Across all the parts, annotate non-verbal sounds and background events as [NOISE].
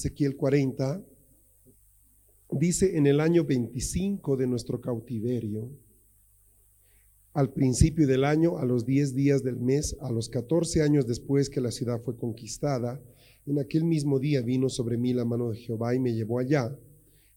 Ezequiel 40, dice en el año 25 de nuestro cautiverio, al principio del año, a los 10 días del mes, a los 14 años después que la ciudad fue conquistada, en aquel mismo día vino sobre mí la mano de Jehová y me llevó allá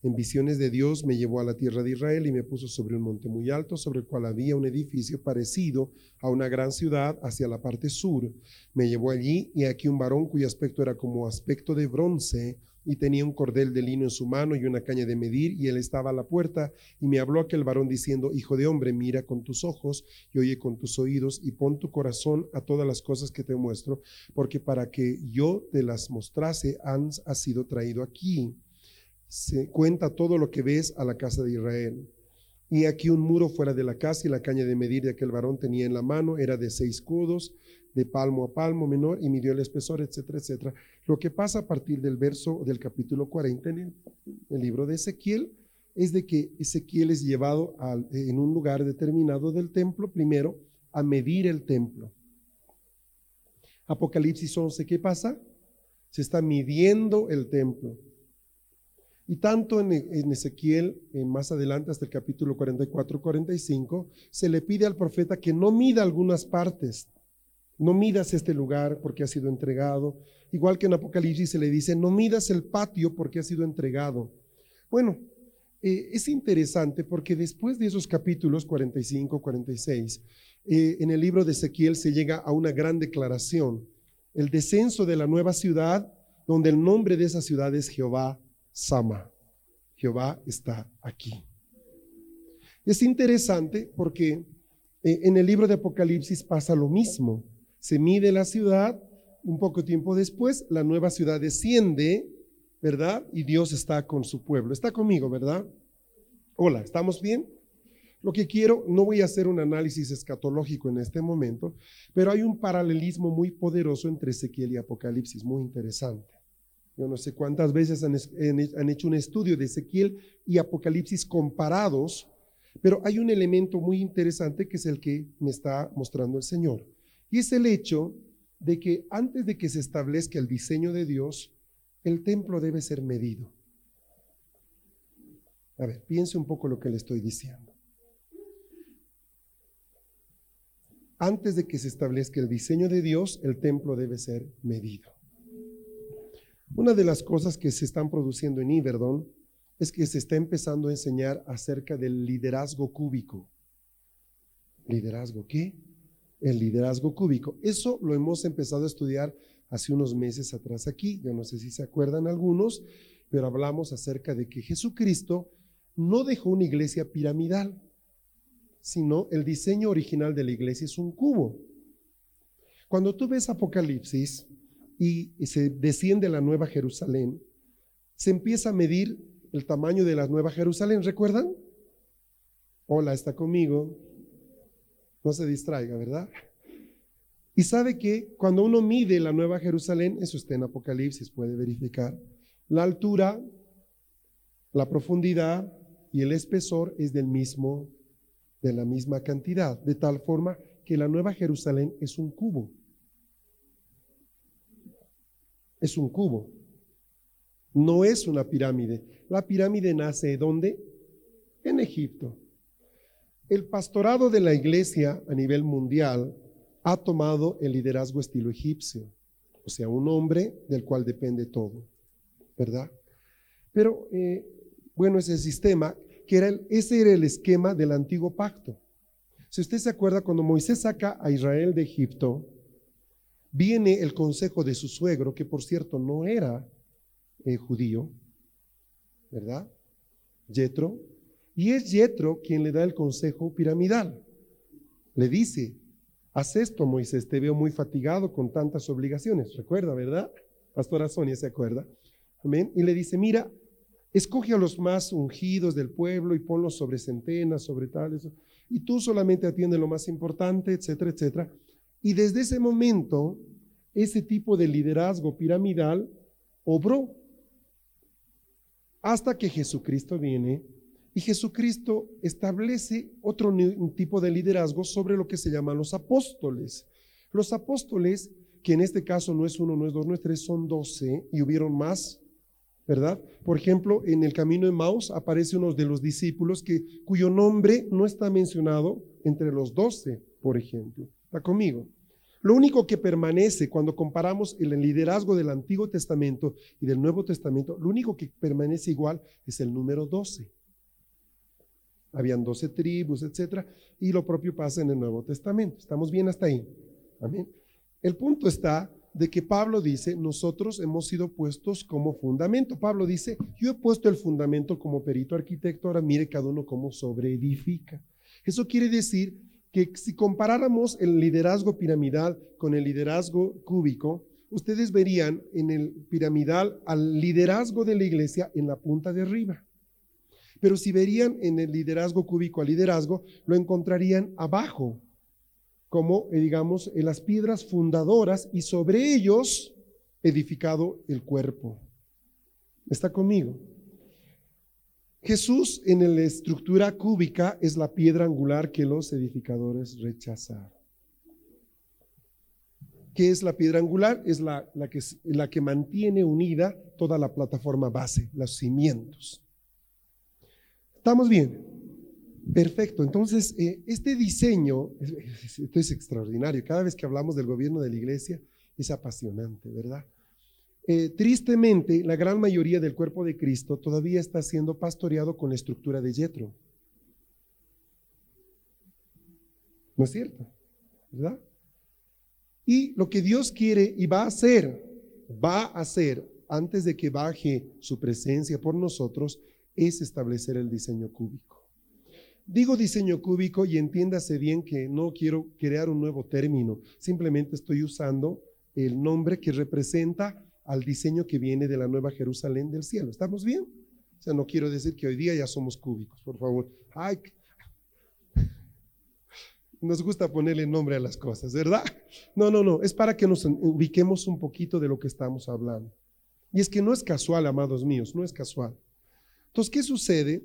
en visiones de Dios me llevó a la tierra de Israel y me puso sobre un monte muy alto, sobre el cual había un edificio parecido a una gran ciudad hacia la parte sur. Me llevó allí y aquí un varón cuyo aspecto era como aspecto de bronce y tenía un cordel de lino en su mano y una caña de medir, y él estaba a la puerta, y me habló aquel varón diciendo, Hijo de hombre, mira con tus ojos y oye con tus oídos, y pon tu corazón a todas las cosas que te muestro, porque para que yo te las mostrase han, ha sido traído aquí se cuenta todo lo que ves a la casa de Israel. Y aquí un muro fuera de la casa y la caña de medir de aquel varón tenía en la mano era de seis codos, de palmo a palmo menor, y midió el espesor, etcétera, etcétera. Lo que pasa a partir del verso del capítulo 40 en el, libro de Ezequiel es de que Ezequiel es llevado en un lugar determinado del templo, primero, a medir el templo. Apocalipsis 11, ¿qué pasa? Se está midiendo el templo. Y tanto en, Ezequiel, más adelante hasta el capítulo 44-45, se le pide al profeta que no mida algunas partes, no midas este lugar porque ha sido entregado. Igual que en Apocalipsis se le dice, no midas el patio porque ha sido entregado. Bueno, eh, es interesante porque después de esos capítulos 45, 46, eh, en el libro de Ezequiel se llega a una gran declaración, el descenso de la nueva ciudad, donde el nombre de esa ciudad es Jehová Sama. Jehová está aquí. Es interesante porque eh, en el libro de Apocalipsis pasa lo mismo. Se mide la ciudad, un poco tiempo después la nueva ciudad desciende, ¿verdad? Y Dios está con su pueblo. Está conmigo, ¿verdad? Hola, ¿estamos bien? Lo que quiero, no voy a hacer un análisis escatológico en este momento, pero hay un paralelismo muy poderoso entre Ezequiel y Apocalipsis, muy interesante. Yo no sé cuántas veces han, hecho un estudio de Ezequiel y Apocalipsis comparados, pero hay un elemento muy interesante que es el que me está mostrando el Señor. Y es el hecho de que antes de que se establezca el diseño de Dios, el templo debe ser medido. A ver, piense un poco lo que le estoy diciendo. Antes de que se establezca el diseño de Dios, el templo debe ser medido. Una de las cosas que se están produciendo en Iverdon es que se está empezando a enseñar acerca del liderazgo cúbico. ¿Liderazgo qué? El liderazgo cúbico. Eso lo hemos empezado a estudiar hace unos meses atrás aquí. Yo no sé si se acuerdan algunos, pero hablamos acerca de que Jesucristo no dejó una iglesia piramidal, sino el diseño original de la iglesia es un cubo. Cuando tú ves Apocalipsis, y, se desciende la Nueva Jerusalén, se empieza a medir el tamaño de la Nueva Jerusalén. ¿Recuerdan? Hola, está conmigo. No se distraiga, ¿verdad? Y sabe que cuando uno mide la Nueva Jerusalén, eso está en Apocalipsis, puede verificar, la altura, la profundidad y el espesor es del mismo, de la misma cantidad, de tal forma que la Nueva Jerusalén es un cubo es un cubo. No es una pirámide. La pirámide nace ¿dónde? En Egipto. El pastorado de la iglesia a nivel mundial ha tomado el liderazgo estilo egipcio, o sea, un hombre del cual depende todo, ¿verdad? Pero, eh, bueno, ese sistema, que era ese era el esquema del antiguo pacto. Si usted se acuerda, cuando Moisés saca a Israel de Egipto, viene el consejo de su suegro, que por cierto no era eh, judío, ¿verdad? Yetro. Y es Yetro quien le da el consejo piramidal. Le dice, Haz esto, Moisés, te veo muy fatigado con tantas obligaciones. Recuerda, ¿verdad? Pastora Sonia se acuerda. Amén. Y le dice, mira, escoge a los más ungidos del pueblo y ponlos sobre centenas, sobre tales. Y tú solamente atiende lo más importante, etcétera, etcétera. Y desde ese momento, ese tipo de liderazgo piramidal obró hasta que Jesucristo viene y Jesucristo establece otro tipo de liderazgo sobre lo que se llaman los apóstoles. Los apóstoles, que en este caso no es uno, no es dos, no es tres, son doce y hubieron más, ¿verdad? Por ejemplo, en el camino de Maus aparece uno de los discípulos que, cuyo nombre no está mencionado entre los doce, por ejemplo. ¿Está conmigo? Lo único que permanece cuando comparamos el liderazgo del Antiguo Testamento y del Nuevo Testamento, lo único que permanece igual es el número 12. Habían 12 tribus, etcétera, y lo propio pasa en el Nuevo Testamento. ¿Estamos bien hasta ahí? Amén. El punto está de que Pablo dice, nosotros hemos sido puestos como fundamento. Pablo dice, yo he puesto el fundamento como perito arquitecto, ahora mire cada uno cómo sobreedifica. Eso quiere decir que si comparáramos el liderazgo piramidal con el liderazgo cúbico, ustedes verían en el piramidal al liderazgo de la iglesia en la punta de arriba. Pero si verían en el liderazgo cúbico al liderazgo, lo encontrarían abajo, como eh, digamos en las piedras fundadoras y sobre ellos edificado el cuerpo. ¿Está conmigo? Jesús en la estructura cúbica es la piedra angular que los edificadores rechazaron. ¿Qué es la piedra angular? Es la, que, mantiene unida toda la plataforma base, los cimientos. ¿Estamos bien? Perfecto. Entonces, eh, este diseño, [LAUGHS] esto es extraordinario. Cada vez que hablamos del gobierno de la iglesia, es apasionante, ¿verdad? Eh, tristemente, la gran mayoría del cuerpo de Cristo todavía está siendo pastoreado con la estructura de Yetro. ¿No es cierto? ¿Verdad? Y lo que Dios quiere y va a hacer, va a hacer antes de que baje su presencia por nosotros, es establecer el diseño cúbico. Digo diseño cúbico y entiéndase bien que no quiero crear un nuevo término, simplemente estoy usando el nombre que representa al diseño que viene de la nueva Jerusalén del cielo. ¿Estamos bien? O sea, no quiero decir que hoy día ya somos cúbicos, por favor. Ay, nos gusta ponerle nombre a las cosas, ¿verdad? No, no, no, es para que nos ubiquemos un poquito de lo que estamos hablando. Y es que no es casual, amados míos, no es casual. Entonces, ¿qué sucede?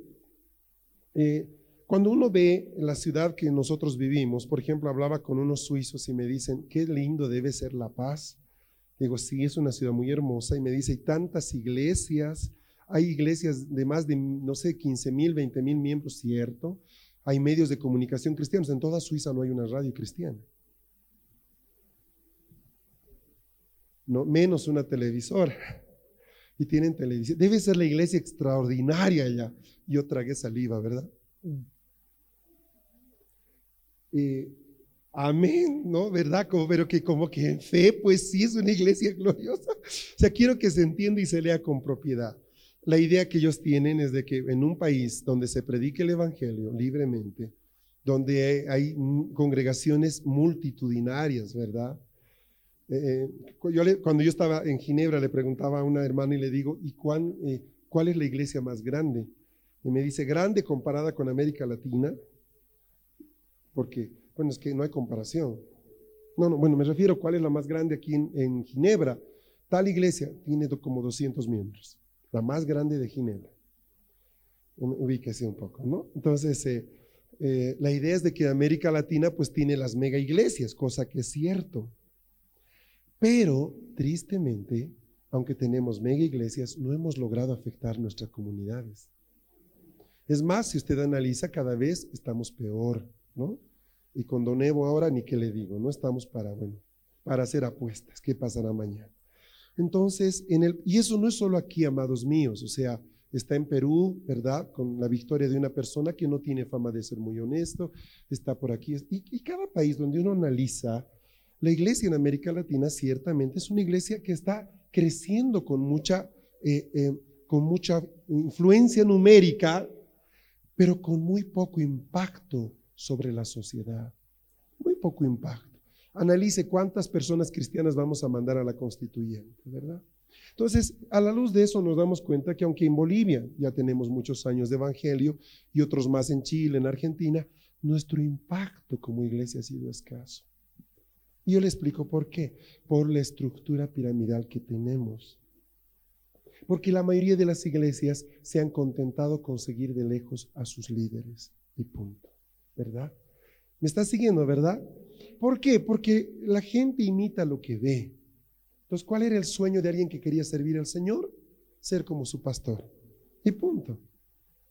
Eh, cuando uno ve la ciudad que nosotros vivimos, por ejemplo, hablaba con unos suizos y me dicen, qué lindo debe ser la paz Digo, sí, es una ciudad muy hermosa. Y me dice, hay tantas iglesias, hay iglesias de más de, no sé, 15 mil, 20 mil miembros, cierto. Hay medios de comunicación cristianos. En toda Suiza no hay una radio cristiana. No, menos una televisora. Y tienen televisión. Debe ser la iglesia extraordinaria allá. Yo tragué saliva, ¿verdad? Eh, Amén, ¿no? ¿Verdad? Como, pero que como que en fe, pues sí es una iglesia [LAUGHS] gloriosa. O sea, quiero que se entienda y se lea con propiedad. La idea que ellos tienen es de que en un país donde se predique el Evangelio libremente, donde hay congregaciones multitudinarias, ¿verdad? Eh, yo cuando yo estaba en Ginebra le preguntaba a una hermana y le digo, ¿y eh, cuál es la iglesia más grande? Y me dice, grande comparada con América Latina, porque bueno, es que no hay comparación. No, no, bueno, me refiero cuál es la más grande aquí en, Ginebra. Tal iglesia tiene como 200 miembros, la más grande de Ginebra. Ubíquese un poco, ¿no? Entonces, eh, eh, la idea es de que América Latina pues tiene las mega iglesias, cosa que es cierto. Pero, tristemente, aunque tenemos mega iglesias, no hemos logrado afectar nuestras comunidades. Es más, si usted analiza, cada vez estamos peor, ¿no? Y con Don Evo ahora ni qué le digo, no estamos para, bueno, para hacer apuestas, ¿qué pasará mañana? Entonces, en el, y eso no es solo aquí, amados míos, o sea, está en Perú, ¿verdad? Con la victoria de una persona que no tiene fama de ser muy honesto, está por aquí. Y, cada país donde uno analiza, la iglesia en América Latina ciertamente es una iglesia que está creciendo con mucha, eh, eh, con mucha influencia numérica, pero con muy poco impacto sobre la sociedad. Muy poco impacto. Analice cuántas personas cristianas vamos a mandar a la constituyente, ¿verdad? Entonces, a la luz de eso nos damos cuenta que aunque en Bolivia ya tenemos muchos años de evangelio y otros más en Chile, en Argentina, nuestro impacto como iglesia ha sido escaso. Y yo le explico por qué. Por la estructura piramidal que tenemos. Porque la mayoría de las iglesias se han contentado con seguir de lejos a sus líderes. Y punto. ¿Verdad? ¿Me está siguiendo, verdad? ¿Por qué? Porque la gente imita lo que ve. Entonces, ¿cuál era el sueño de alguien que quería servir al Señor? Ser como su pastor. Y punto.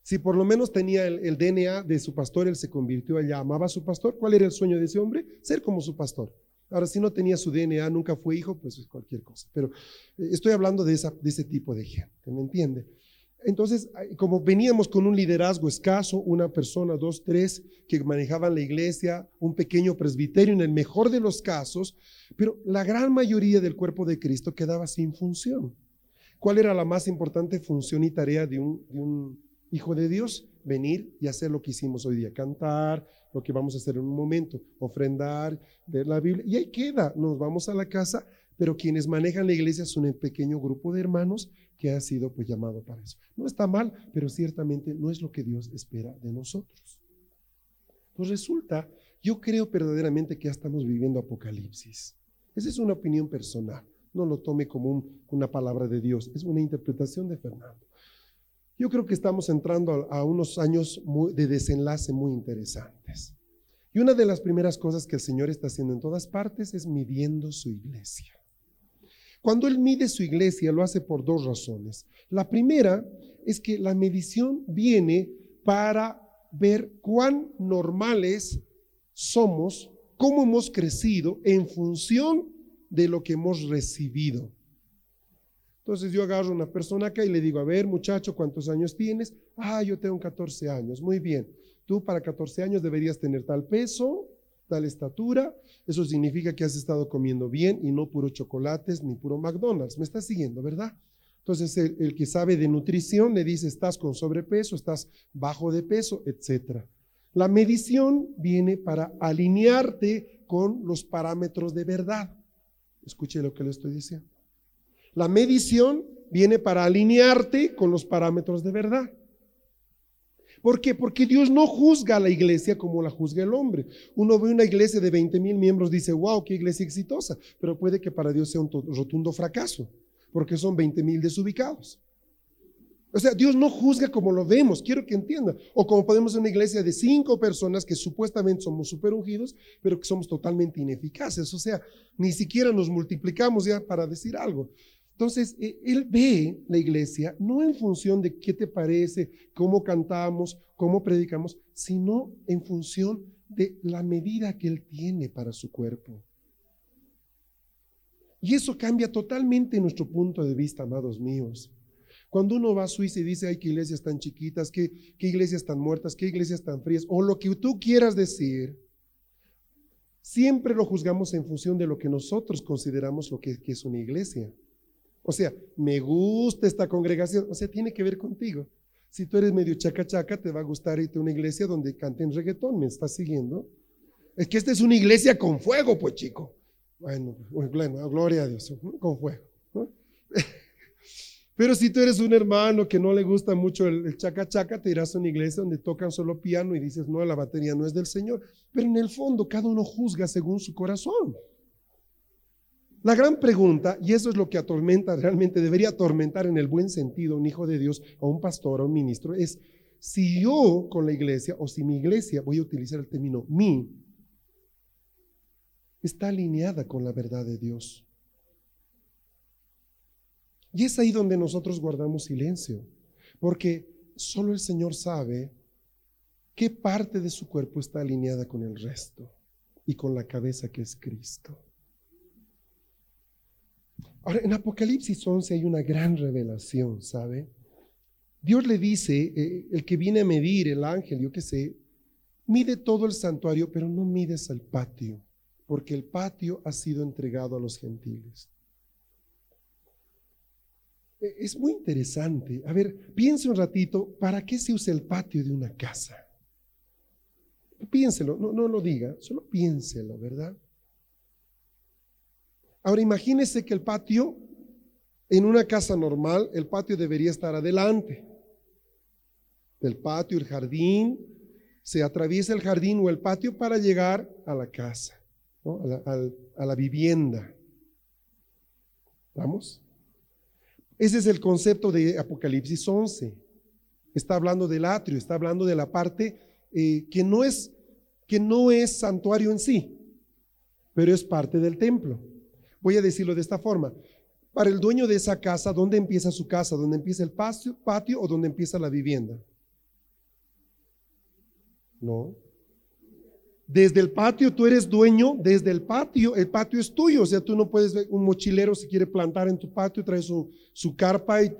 Si por lo menos tenía el, DNA de su pastor, él se convirtió allá, amaba a su pastor, ¿cuál era el sueño de ese hombre? Ser como su pastor. Ahora, si no tenía su DNA, nunca fue hijo, pues es cualquier cosa. Pero eh, estoy hablando de, de ese tipo de gente, ¿me entiende? Entonces, como veníamos con un liderazgo escaso, una persona, dos, tres, que manejaban la iglesia, un pequeño presbiterio en el mejor de los casos, pero la gran mayoría del cuerpo de Cristo quedaba sin función. ¿Cuál era la más importante función y tarea de un, de un hijo de Dios? Venir y hacer lo que hicimos hoy día, cantar, lo que vamos a hacer en un momento, ofrendar, ver la Biblia, y ahí queda, nos vamos a la casa, pero quienes manejan la iglesia son un pequeño grupo de hermanos que ha sido pues llamado para eso. No está mal, pero ciertamente no es lo que Dios espera de nosotros. Pues resulta, yo creo verdaderamente que ya estamos viviendo Apocalipsis. Esa es una opinión personal. No lo tome como una palabra de Dios, es una interpretación de Fernando. Yo creo que estamos entrando a, unos años de desenlace muy interesantes. Y una de las primeras cosas que el Señor está haciendo en todas partes es midiendo su iglesia. Cuando Él mide su iglesia, lo hace por dos razones. La primera es que la medición viene para ver cuán normales somos, cómo hemos crecido en función de lo que hemos recibido. Entonces yo agarro a una persona acá y le digo, a ver muchacho, ¿cuántos años tienes? Ah, yo tengo 14 años. Muy bien. Tú para 14 años deberías tener tal peso, tal estatura, eso significa que has estado comiendo bien y no puro chocolates ni puro McDonald's. ¿Me estás siguiendo, verdad? Entonces el, que sabe de nutrición le dice, estás con sobrepeso, estás bajo de peso, etc. La medición viene para alinearte con los parámetros de verdad. Escuche lo que le estoy diciendo. La medición viene para alinearte con los parámetros de verdad. ¿Por qué? Porque Dios no juzga a la iglesia como la juzga el hombre. Uno ve una iglesia de 20 mil miembros, dice, wow, qué iglesia exitosa, pero puede que para Dios sea un rotundo fracaso, porque son 20 mil desubicados. O sea, Dios no juzga como lo vemos, quiero que entienda. O como podemos en una iglesia de cinco personas que supuestamente somos super ungidos, pero que somos totalmente ineficaces. O sea, ni siquiera nos multiplicamos ya para decir algo. Entonces, e, él ve la iglesia no en función de qué te parece, cómo cantamos, cómo predicamos, sino en función de la medida que él tiene para su cuerpo. Y eso cambia totalmente nuestro punto de vista, amados míos. Cuando uno va a Suiza y dice, ay, qué iglesias tan chiquitas, qué, qué iglesias tan muertas, qué iglesias tan frías, o lo que tú quieras decir, siempre lo juzgamos en función de lo que nosotros consideramos lo que es una iglesia. O sea, me gusta esta congregación. O sea, tiene que ver contigo. Si tú eres medio chaca chaca, te va a gustar irte a una iglesia donde canten reggaetón. ¿Me estás siguiendo? Es que esta es una iglesia con fuego, pues chico. Bueno, bueno gloria a Dios, con fuego. [LAUGHS] Pero si tú eres un hermano que no le gusta mucho el, el, chaca chaca, te irás a una iglesia donde tocan solo piano y dices, no, la batería no es del Señor. Pero en el fondo, cada uno juzga según su corazón. La gran pregunta, y eso es lo que atormenta, realmente debería atormentar en el buen sentido un hijo de Dios, o un pastor, o un ministro, es si yo con la iglesia, o si mi iglesia, voy a utilizar el término mi, está alineada con la verdad de Dios. Y es ahí donde nosotros guardamos silencio, porque solo el Señor sabe qué parte de su cuerpo está alineada con el resto y con la cabeza que es Cristo. Ahora, en Apocalipsis 11 hay una gran revelación, ¿sabe? Dios le dice, eh, el que viene a medir, el ángel, yo qué sé, mide todo el santuario, pero no mides al patio, porque el patio ha sido entregado a los gentiles. E, es muy interesante. A ver, piense un ratito, ¿para qué se usa el patio de una casa? Piénselo, no, no lo diga, solo piénselo, ¿verdad? Ahora imagínese que el patio, en una casa normal, el patio debería estar adelante. Del patio, el jardín, se atraviesa el jardín o el patio para llegar a la casa, a, la, vivienda. ¿Vamos? Ese es el concepto de Apocalipsis 11. Está hablando del atrio, está hablando de la parte eh, que, no es, que no es santuario en sí, pero es parte del templo. Voy a decirlo de esta forma. Para el dueño de esa casa, ¿dónde empieza su casa? ¿Dónde empieza el patio, o dónde empieza la vivienda? No. Desde el patio tú eres dueño, desde el patio, el patio es tuyo, o sea, tú no puedes un mochilero si quiere plantar en tu patio, trae su, su carpa y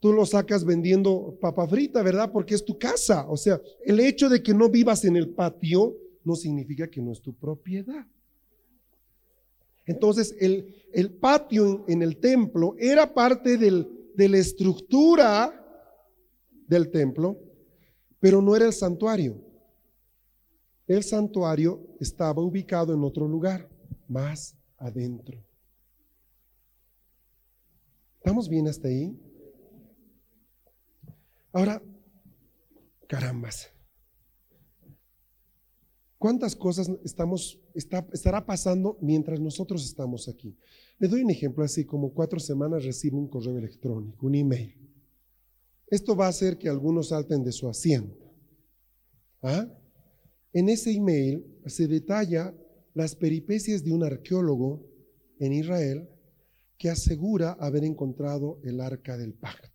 tú lo sacas vendiendo papa frita, ¿verdad? Porque es tu casa. O sea, el hecho de que no vivas en el patio no significa que no es tu propiedad. Entonces, el, el patio en, el templo era parte del, de la estructura del templo, pero no era el santuario. El santuario estaba ubicado en otro lugar, más adentro. ¿Estamos bien hasta ahí? Ahora, carambas. ¿Cuántas cosas estará pasando mientras nosotros estamos aquí? Le doy un ejemplo así, como cuatro semanas recibo un correo electrónico, un email. Esto va a hacer que algunos salten de su asiento. ¿Ah? En ese email se detalla las peripecias de un arqueólogo en Israel que asegura haber encontrado el arca del pacto.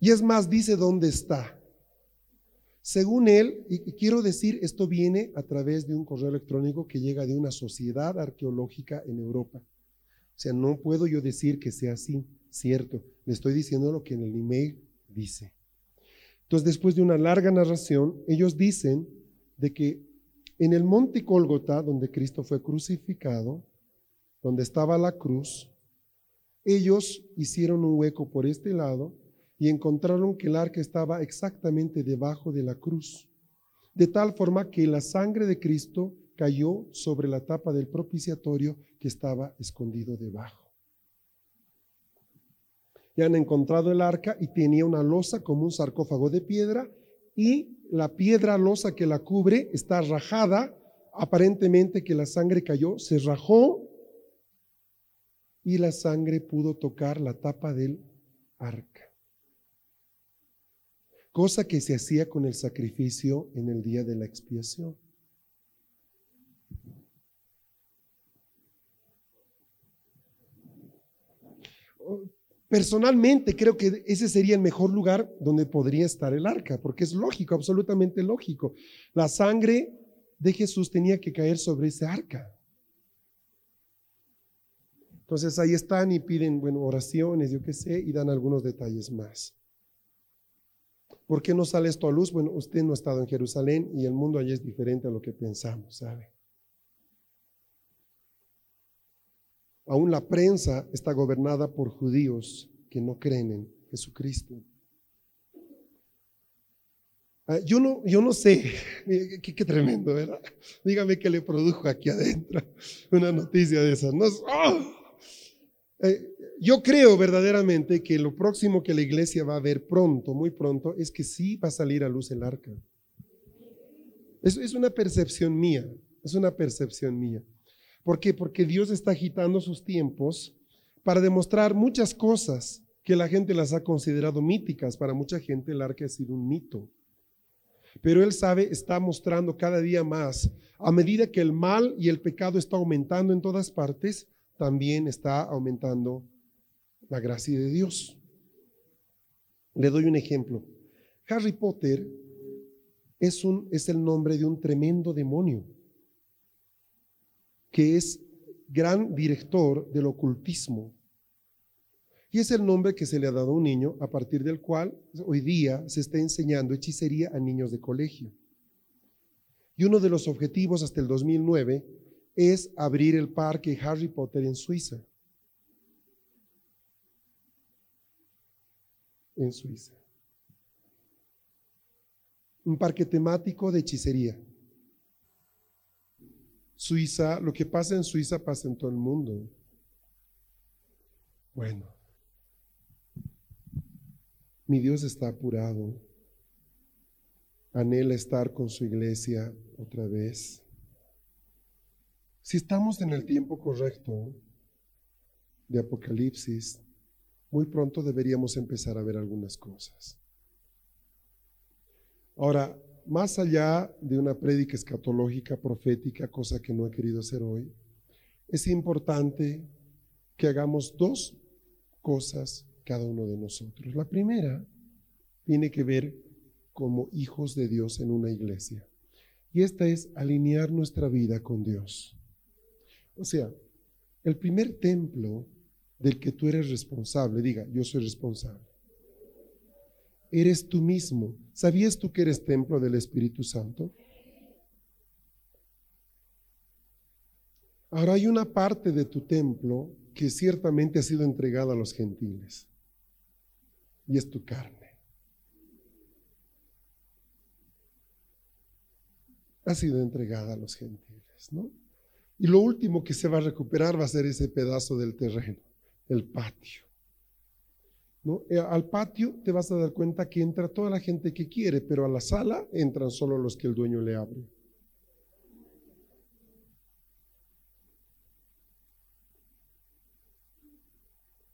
Y es más, dice dónde está. Según él, y quiero decir, esto viene a través de un correo electrónico que llega de una sociedad arqueológica en Europa. O sea, no puedo yo decir que sea así, cierto. Le estoy diciendo lo que en el email dice. Entonces, después de una larga narración, ellos dicen de que en el monte Cólgota, donde Cristo fue crucificado, donde estaba la cruz, ellos hicieron un hueco por este lado y encontraron que el arca estaba exactamente debajo de la cruz, de tal forma que la sangre de Cristo cayó sobre la tapa del propiciatorio que estaba escondido debajo ya han encontrado el arca y tenía una losa como un sarcófago de piedra y la piedra losa que la cubre está rajada, aparentemente que la sangre cayó, se rajó y la sangre pudo tocar la tapa del arca. Cosa que se hacía con el sacrificio en el día de la expiación. Personalmente creo que ese sería el mejor lugar donde podría estar el arca, porque es lógico, absolutamente lógico. La sangre de Jesús tenía que caer sobre ese arca. Entonces ahí están y piden, bueno, oraciones, yo qué sé, y dan algunos detalles más. ¿Por qué no sale esto a luz? Bueno, usted no ha estado en Jerusalén y el mundo allí es diferente a lo que pensamos, ¿sabe? Aún la prensa está gobernada por judíos que no creen en Jesucristo. Ah, yo no, yo no sé, [LAUGHS] qué, tremendo, ¿verdad? Dígame qué le produjo aquí adentro [LAUGHS] una noticia de esas. ¡ah! Eh, yo creo verdaderamente que lo próximo que la iglesia va a ver pronto, muy pronto, es que sí va a salir a luz el arca. Es, es una percepción mía, es una percepción mía. ¿Por qué? Porque Dios está agitando sus tiempos para demostrar muchas cosas que la gente las ha considerado míticas. Para mucha gente el arca ha sido un mito. Pero Él sabe, está mostrando cada día más, a medida que el mal y el pecado está aumentando en todas partes, también está aumentando la gracia de Dios. Le doy un ejemplo. Harry Potter es, el nombre de un tremendo demonio que es gran director del ocultismo. Y es el nombre que se le ha dado a un niño a partir del cual hoy día se está enseñando hechicería a niños de colegio. Y uno de los objetivos hasta el 2009 es abrir el parque Harry Potter en Suiza. En Suiza. Un parque temático de hechicería. Suiza, lo que pasa en Suiza pasa en todo el mundo. Bueno, mi Dios está apurado, anhela estar con su iglesia otra vez. Si estamos en el tiempo correcto de Apocalipsis, muy pronto deberíamos empezar a ver algunas cosas. Ahora, más allá de una prédica escatológica, profética, cosa que no he querido hacer hoy, es importante que hagamos dos cosas cada uno de nosotros. La primera tiene que ver como hijos de Dios en una iglesia. Y esta es alinear nuestra vida con Dios. O sea, el primer templo del que tú eres responsable, diga, yo soy responsable. Eres tú mismo. ¿Sabías tú que eres templo del Espíritu Santo? Ahora hay una parte de tu templo que ciertamente ha sido entregada a los gentiles. Y es tu carne. Ha sido entregada a los gentiles, ¿no? Y lo último que se va a recuperar va a ser ese pedazo del terreno, el patio. Eh, al patio te vas a dar cuenta que entra toda la gente que quiere, pero a la sala entran solo los que el dueño le abre.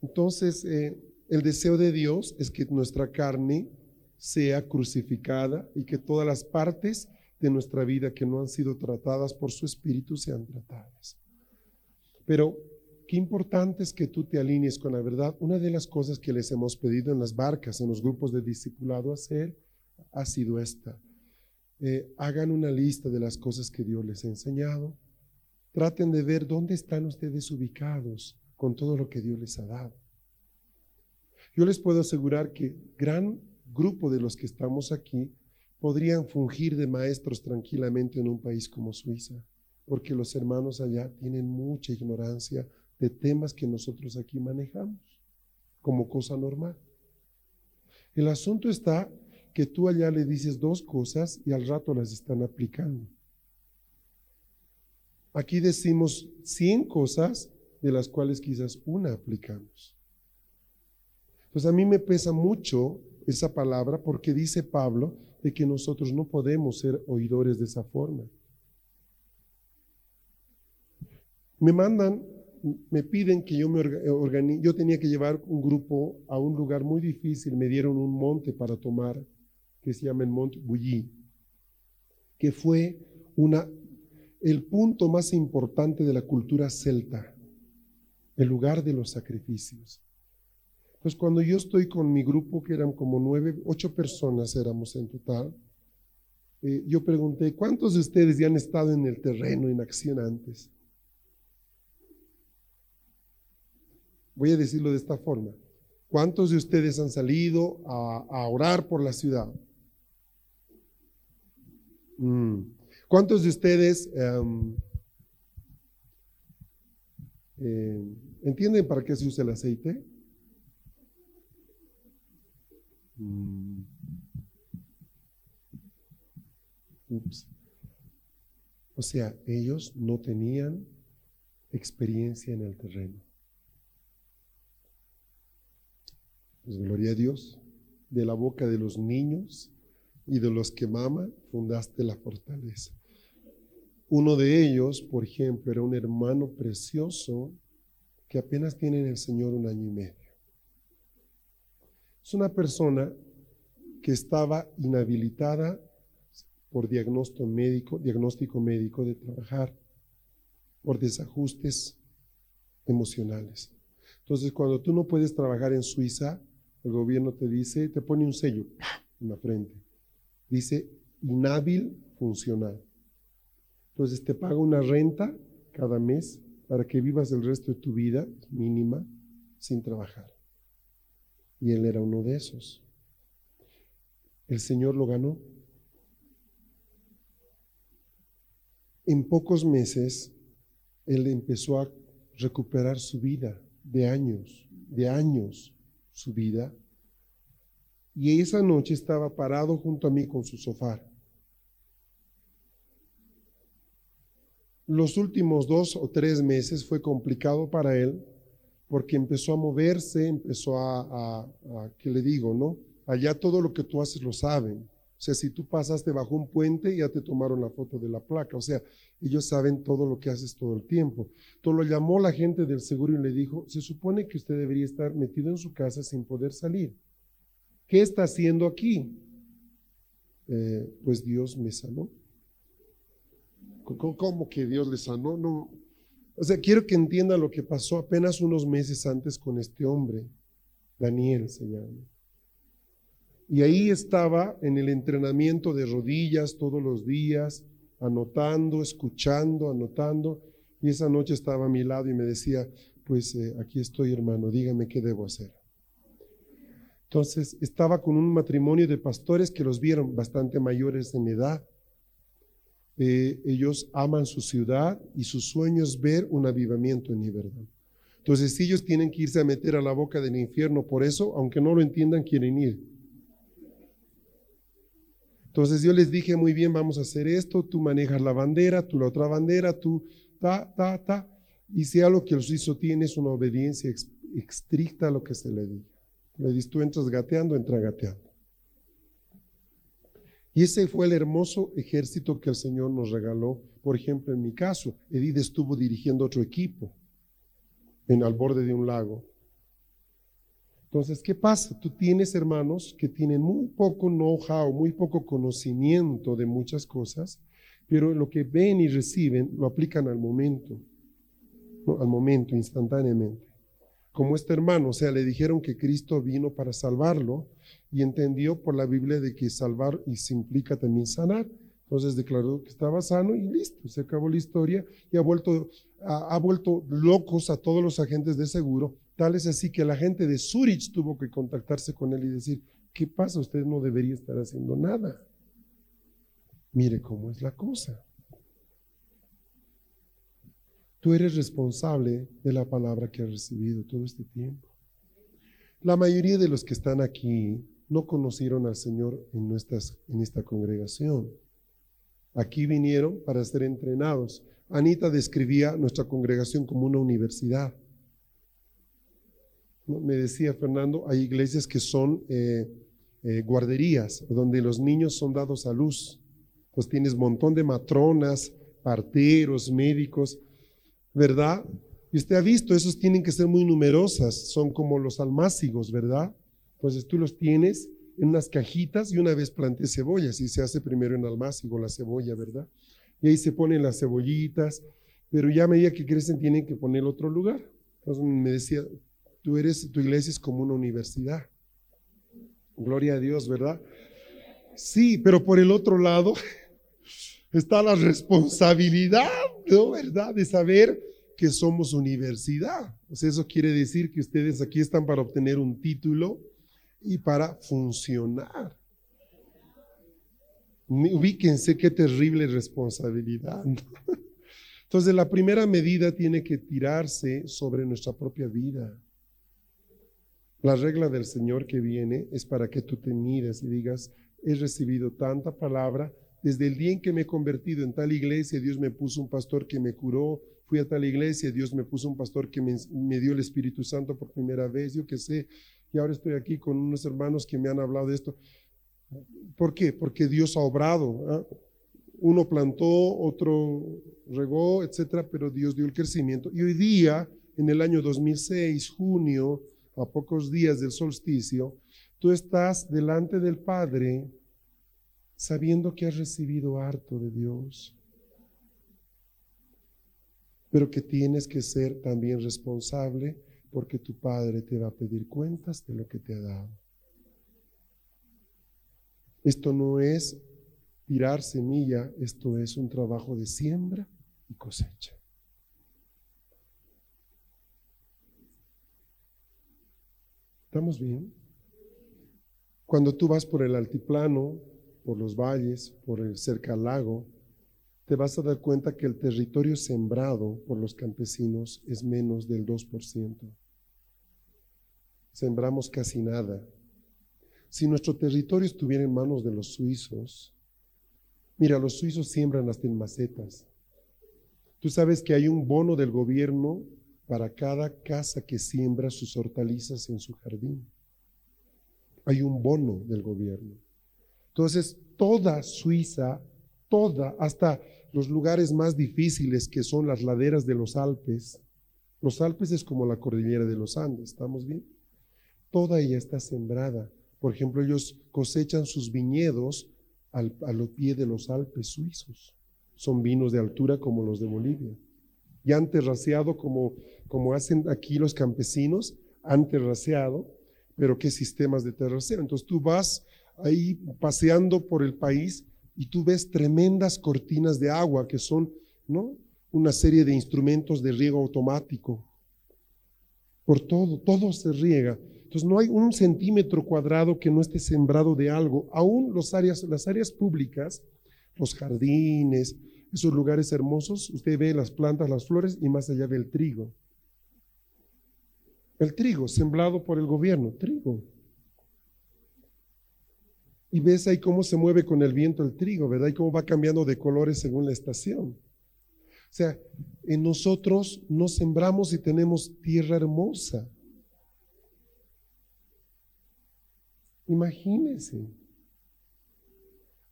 Entonces, eh, el deseo de Dios es que nuestra carne sea crucificada y que todas las partes de nuestra vida que no han sido tratadas por su Espíritu sean tratadas. Pero qué importante es que tú te alinees con la verdad. Una de las cosas que les hemos pedido en las barcas, en los grupos de discipulado hacer, ha sido esta. Eh, hagan una lista de las cosas que Dios les ha enseñado. Traten de ver dónde están ustedes ubicados con todo lo que Dios les ha dado. Yo les puedo asegurar que gran grupo de los que estamos aquí podrían fungir de maestros tranquilamente en un país como Suiza, porque los hermanos allá tienen mucha ignorancia de temas que nosotros aquí manejamos como cosa normal. El asunto está que tú allá le dices dos cosas y al rato las están aplicando. Aquí decimos 100 cosas de las cuales quizás una aplicamos. Pues a mí me pesa mucho esa palabra porque dice Pablo de que nosotros no podemos ser oidores de esa forma. Me mandan, me piden que yo me organice, yo tenía que llevar un grupo a un lugar muy difícil, me dieron un monte para tomar, que se llama el Monte Bouilly, que fue una, el punto más importante de la cultura celta, el lugar de los sacrificios. Pues cuando yo estoy con mi grupo, que eran como nueve, ocho personas éramos en total, eh, yo pregunté, ¿cuántos de ustedes ya han estado en el terreno en acción antes? Voy a decirlo de esta forma. ¿Cuántos de ustedes han salido a, orar por la ciudad? Mm. ¿Cuántos de ustedes em, eh, entienden para qué se usa el aceite? Mm. O sea, ellos no tenían experiencia en el terreno. Pues gloria a Dios, de la boca de los niños y de los que maman, fundaste la fortaleza. Uno de ellos, por ejemplo, era un hermano precioso que apenas tiene en el Señor un año y medio. Es una persona que estaba inhabilitada por diagnóstico médico, de trabajar, por desajustes emocionales. Entonces, cuando tú no puedes trabajar en Suiza, el gobierno te dice, te pone un sello en la frente. Dice inhábil funcional. Entonces te paga una renta cada mes para que vivas el resto de tu vida mínima sin trabajar. Y él era uno de esos. El Señor lo ganó. En pocos meses, él empezó a recuperar su vida de años, de años su vida. Y esa noche estaba parado junto a mí con su sofá. los últimos dos o tres meses fue complicado para él porque empezó a moverse, empezó a, ¿qué le digo, no? Allá todo lo que tú haces lo saben. O sea, si tú pasaste bajo un puente, ya te tomaron la foto de la placa. O sea, ellos saben todo lo que haces todo el tiempo. Entonces lo llamó la gente del seguro y le dijo, se supone que usted debería estar metido en su casa sin poder salir. ¿Qué está haciendo aquí? Eh, pues Dios me sanó. ¿Cómo que Dios le sanó? No. O sea, quiero que entienda lo que pasó apenas unos meses antes con este hombre. Daniel se llama. Y ahí estaba en el entrenamiento de rodillas todos los días, anotando, escuchando, anotando. Y esa noche estaba a mi lado y me decía, pues eh, aquí estoy hermano, dígame qué debo hacer. Entonces estaba con un matrimonio de pastores que los vieron bastante mayores en edad eh, ellos aman su ciudad y su sueño es ver un avivamiento en verdad. Entonces, si ellos tienen que irse a meter a la boca del infierno por eso, aunque no lo entiendan, quieren ir. Entonces yo les dije, muy bien, vamos a hacer esto, tú manejas la bandera, tú la otra bandera, tú ta, ta, ta. Y si algo que el suizo tiene es una obediencia estricta a lo que se le diga. Le dices, tú entras gateando, entra gateando. Y ese fue el hermoso ejército que el Señor nos regaló. Por ejemplo, en mi caso, Edith estuvo dirigiendo otro equipo en al borde de un lago. Entonces, ¿qué pasa? Tú tienes hermanos que tienen muy poco know-how, muy poco conocimiento de muchas cosas, pero lo que ven y reciben lo aplican al momento, al momento, instantáneamente. Como este hermano, o sea, le dijeron que Cristo vino para salvarlo, y entendió por la Biblia de que salvar y se implica también sanar. Entonces declaró que estaba sano y listo, se acabó la historia y ha vuelto, ha, vuelto locos a todos los agentes de seguro. Tal es así que la gente de Zurich tuvo que contactarse con él y decir, ¿qué pasa? Usted no debería estar haciendo nada. Mire cómo es la cosa. Tú eres responsable de la palabra que has recibido todo este tiempo. La mayoría de los que están aquí no conocieron al Señor en, en esta congregación. Aquí vinieron para ser entrenados. Anita describía nuestra congregación como una universidad. Me decía Fernando, hay iglesias que son eh, eh, guarderías, donde los niños son dados a luz. Pues tienes montón de matronas, parteros, médicos, ¿verdad? Y usted ha visto, esos tienen que ser muy numerosas, son como los almácigos, ¿verdad? Entonces tú los tienes en unas cajitas y una vez planté cebollas y se hace primero en almácigo la cebolla, ¿verdad? Y ahí se ponen las cebollitas, pero ya a medida que crecen tienen que poner otro lugar. Entonces me decía, tú eres, tu iglesia es como una universidad. Gloria a Dios, ¿verdad? Sí, pero por el otro lado [LAUGHS] está la responsabilidad, ¿no? ¿Verdad? De saber que somos universidad. Sea, eso quiere decir que ustedes aquí están para obtener un título y para funcionar. Ubíquense qué terrible responsabilidad. Entonces la primera medida tiene que tirarse sobre nuestra propia vida. La regla del Señor que viene es para que tú te mires y digas, he recibido tanta palabra, desde el día en que me he convertido en tal iglesia, Dios me puso un pastor que me curó, fui a tal iglesia, Dios me puso un pastor que me, dio el Espíritu Santo por primera vez, yo qué sé, y ahora estoy aquí con unos hermanos que me han hablado de esto. ¿Por qué? Porque Dios ha obrado. ¿ah? Uno plantó, otro regó, etcétera, pero Dios dio el crecimiento. Y hoy día, en el año 2006, junio, a pocos días del solsticio, tú estás delante del Padre sabiendo que has recibido harto de Dios, pero que tienes que ser también responsable porque tu Padre te va a pedir cuentas de lo que te ha dado. Esto no es tirar semilla, esto es un trabajo de siembra y cosecha. ¿Estamos bien? Cuando tú vas por el altiplano, por los valles, por el cerca al lago, te vas a dar cuenta que el territorio sembrado por los campesinos es menos del 2% sembramos casi nada. Si nuestro territorio estuviera en manos de los suizos, mira, los suizos siembran hasta en macetas. Tú sabes que hay un bono del gobierno para cada casa que siembra sus hortalizas en su jardín. Hay un bono del gobierno. Entonces, toda Suiza, toda, hasta los lugares más difíciles que son las laderas de los Alpes, los Alpes es como la cordillera de los Andes, ¿estamos bien? Toda ella está sembrada. Por ejemplo, ellos cosechan sus viñedos al, a los pies de los Alpes suizos. Son vinos de altura como los de Bolivia. Y han terraceado como, como hacen aquí los campesinos, han terraceado, pero qué sistemas de terraceo. Entonces tú vas ahí paseando por el país y tú ves tremendas cortinas de agua que son, ¿no? una serie de instrumentos de riego automático. Por todo, todo se riega. Entonces no hay un centímetro cuadrado que no esté sembrado de algo. Aún los áreas, las áreas públicas, los jardines, esos lugares hermosos, usted ve las plantas, las flores y más allá del trigo. El trigo, sembrado por el gobierno, trigo. Y ves ahí cómo se mueve con el viento el trigo, ¿verdad? Y cómo va cambiando de colores según la estación. O sea, en nosotros no sembramos y tenemos tierra hermosa. Imagínense.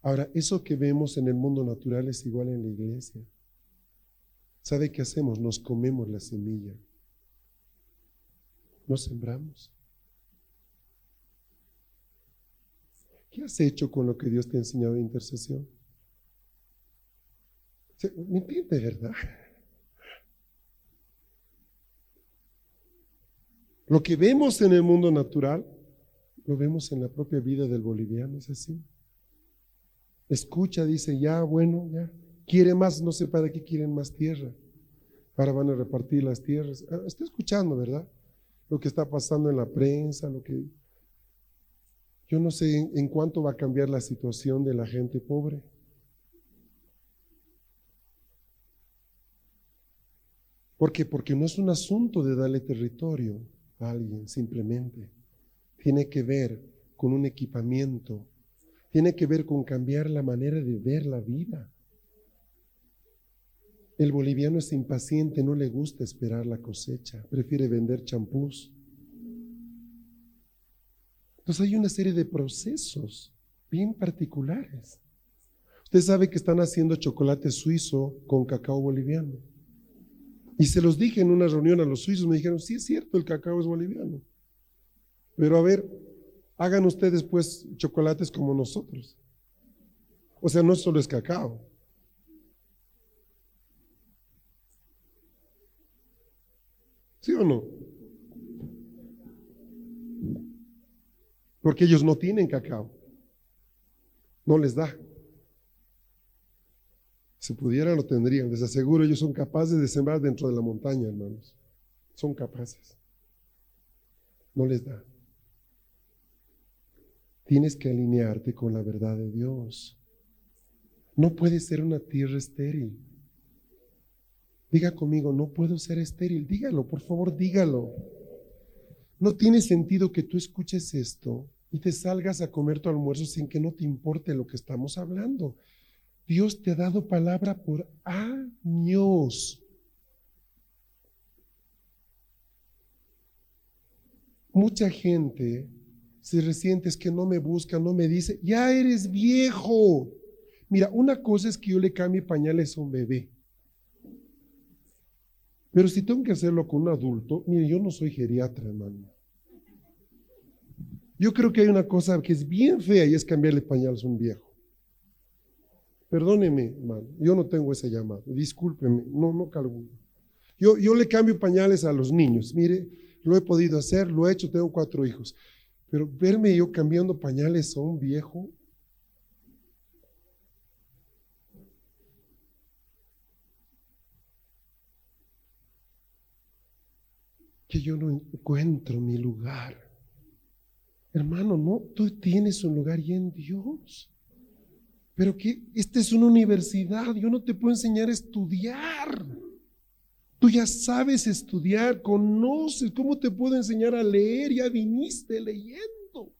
Ahora, eso que vemos en el mundo natural es igual en la iglesia. ¿Sabe qué hacemos? Nos comemos la semilla. No sembramos. ¿Qué has hecho con lo que Dios te ha enseñado de intercesión? ¿Me entiende, verdad? Lo que vemos en el mundo natural, lo vemos en la propia vida del boliviano, es así. Escucha, dice, ya, bueno, ya. Quiere más, no sé para qué quieren más tierra. Ahora van a repartir las tierras. Ah, está escuchando, ¿verdad? Lo que está pasando en la prensa, lo que... Yo no sé en cuánto va a cambiar la situación de la gente pobre. ¿Por qué? Porque no es un asunto de darle territorio a alguien simplemente. Tiene que ver con un equipamiento. Tiene que ver con cambiar la manera de ver la vida. El boliviano es impaciente, no le gusta esperar la cosecha, prefiere vender champús. Entonces hay una serie de procesos bien particulares. Usted sabe que están haciendo chocolate suizo con cacao boliviano. Y se los dije en una reunión a los suizos, me dijeron, sí es cierto, el cacao es boliviano. Pero a ver, hagan ustedes pues chocolates como nosotros. O sea, no solo es cacao. ¿Sí o no? Porque ellos no tienen cacao. No les da. Si pudieran, lo tendrían. Les aseguro, ellos son capaces de sembrar dentro de la montaña, hermanos. Son capaces. No les da. Tienes que alinearte con la verdad de Dios. No puede ser una tierra estéril. Diga conmigo, no puedo ser estéril. Dígalo, por favor, dígalo. No tiene sentido que tú escuches esto y te salgas a comer tu almuerzo sin que no te importe lo que estamos hablando. Dios te ha dado palabra por años. Mucha gente se resiente, es que no me busca, no me dice, ya eres viejo. Mira, una cosa es que yo le cambie pañales a un bebé. Pero si tengo que hacerlo con un adulto, mire, yo no soy geriatra, hermano. Yo creo que hay una cosa que es bien fea y es cambiarle pañales a un viejo. Perdóneme, hermano, yo no tengo ese llamado, discúlpeme, no, no calculo. Yo, yo le cambio pañales a los niños, mire, lo he podido hacer, lo he hecho, tengo cuatro hijos, pero verme yo cambiando pañales a un viejo, que yo no encuentro mi lugar. Hermano, no, tú tienes un lugar y en Dios. Pero que esta es una universidad, yo no te puedo enseñar a estudiar. Tú ya sabes estudiar, conoces, ¿cómo te puedo enseñar a leer? Ya viniste leyendo.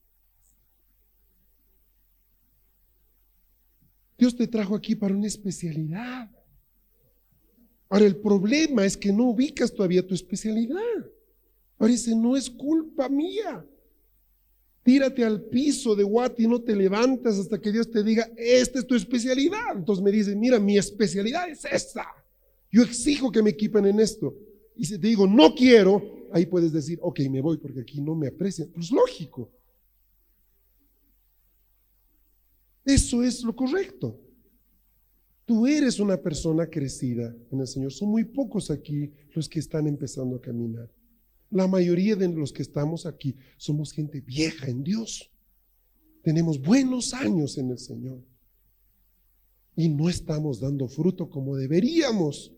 Dios te trajo aquí para una especialidad. Ahora, el problema es que no ubicas todavía tu especialidad. Ahora dice, no es culpa mía. Tírate al piso de Guati y no te levantas hasta que Dios te diga, esta es tu especialidad. Entonces me dice, mira, mi especialidad es esta. Yo exijo que me equipen en esto. Y si te digo, no quiero, ahí puedes decir, ok, me voy porque aquí no me aprecian. Pues lógico. Eso es lo correcto. Tú eres una persona crecida en el Señor. Son muy pocos aquí los que están empezando a caminar. La mayoría de los que estamos aquí somos gente vieja en Dios. Tenemos buenos años en el Señor. Y no estamos dando fruto como deberíamos.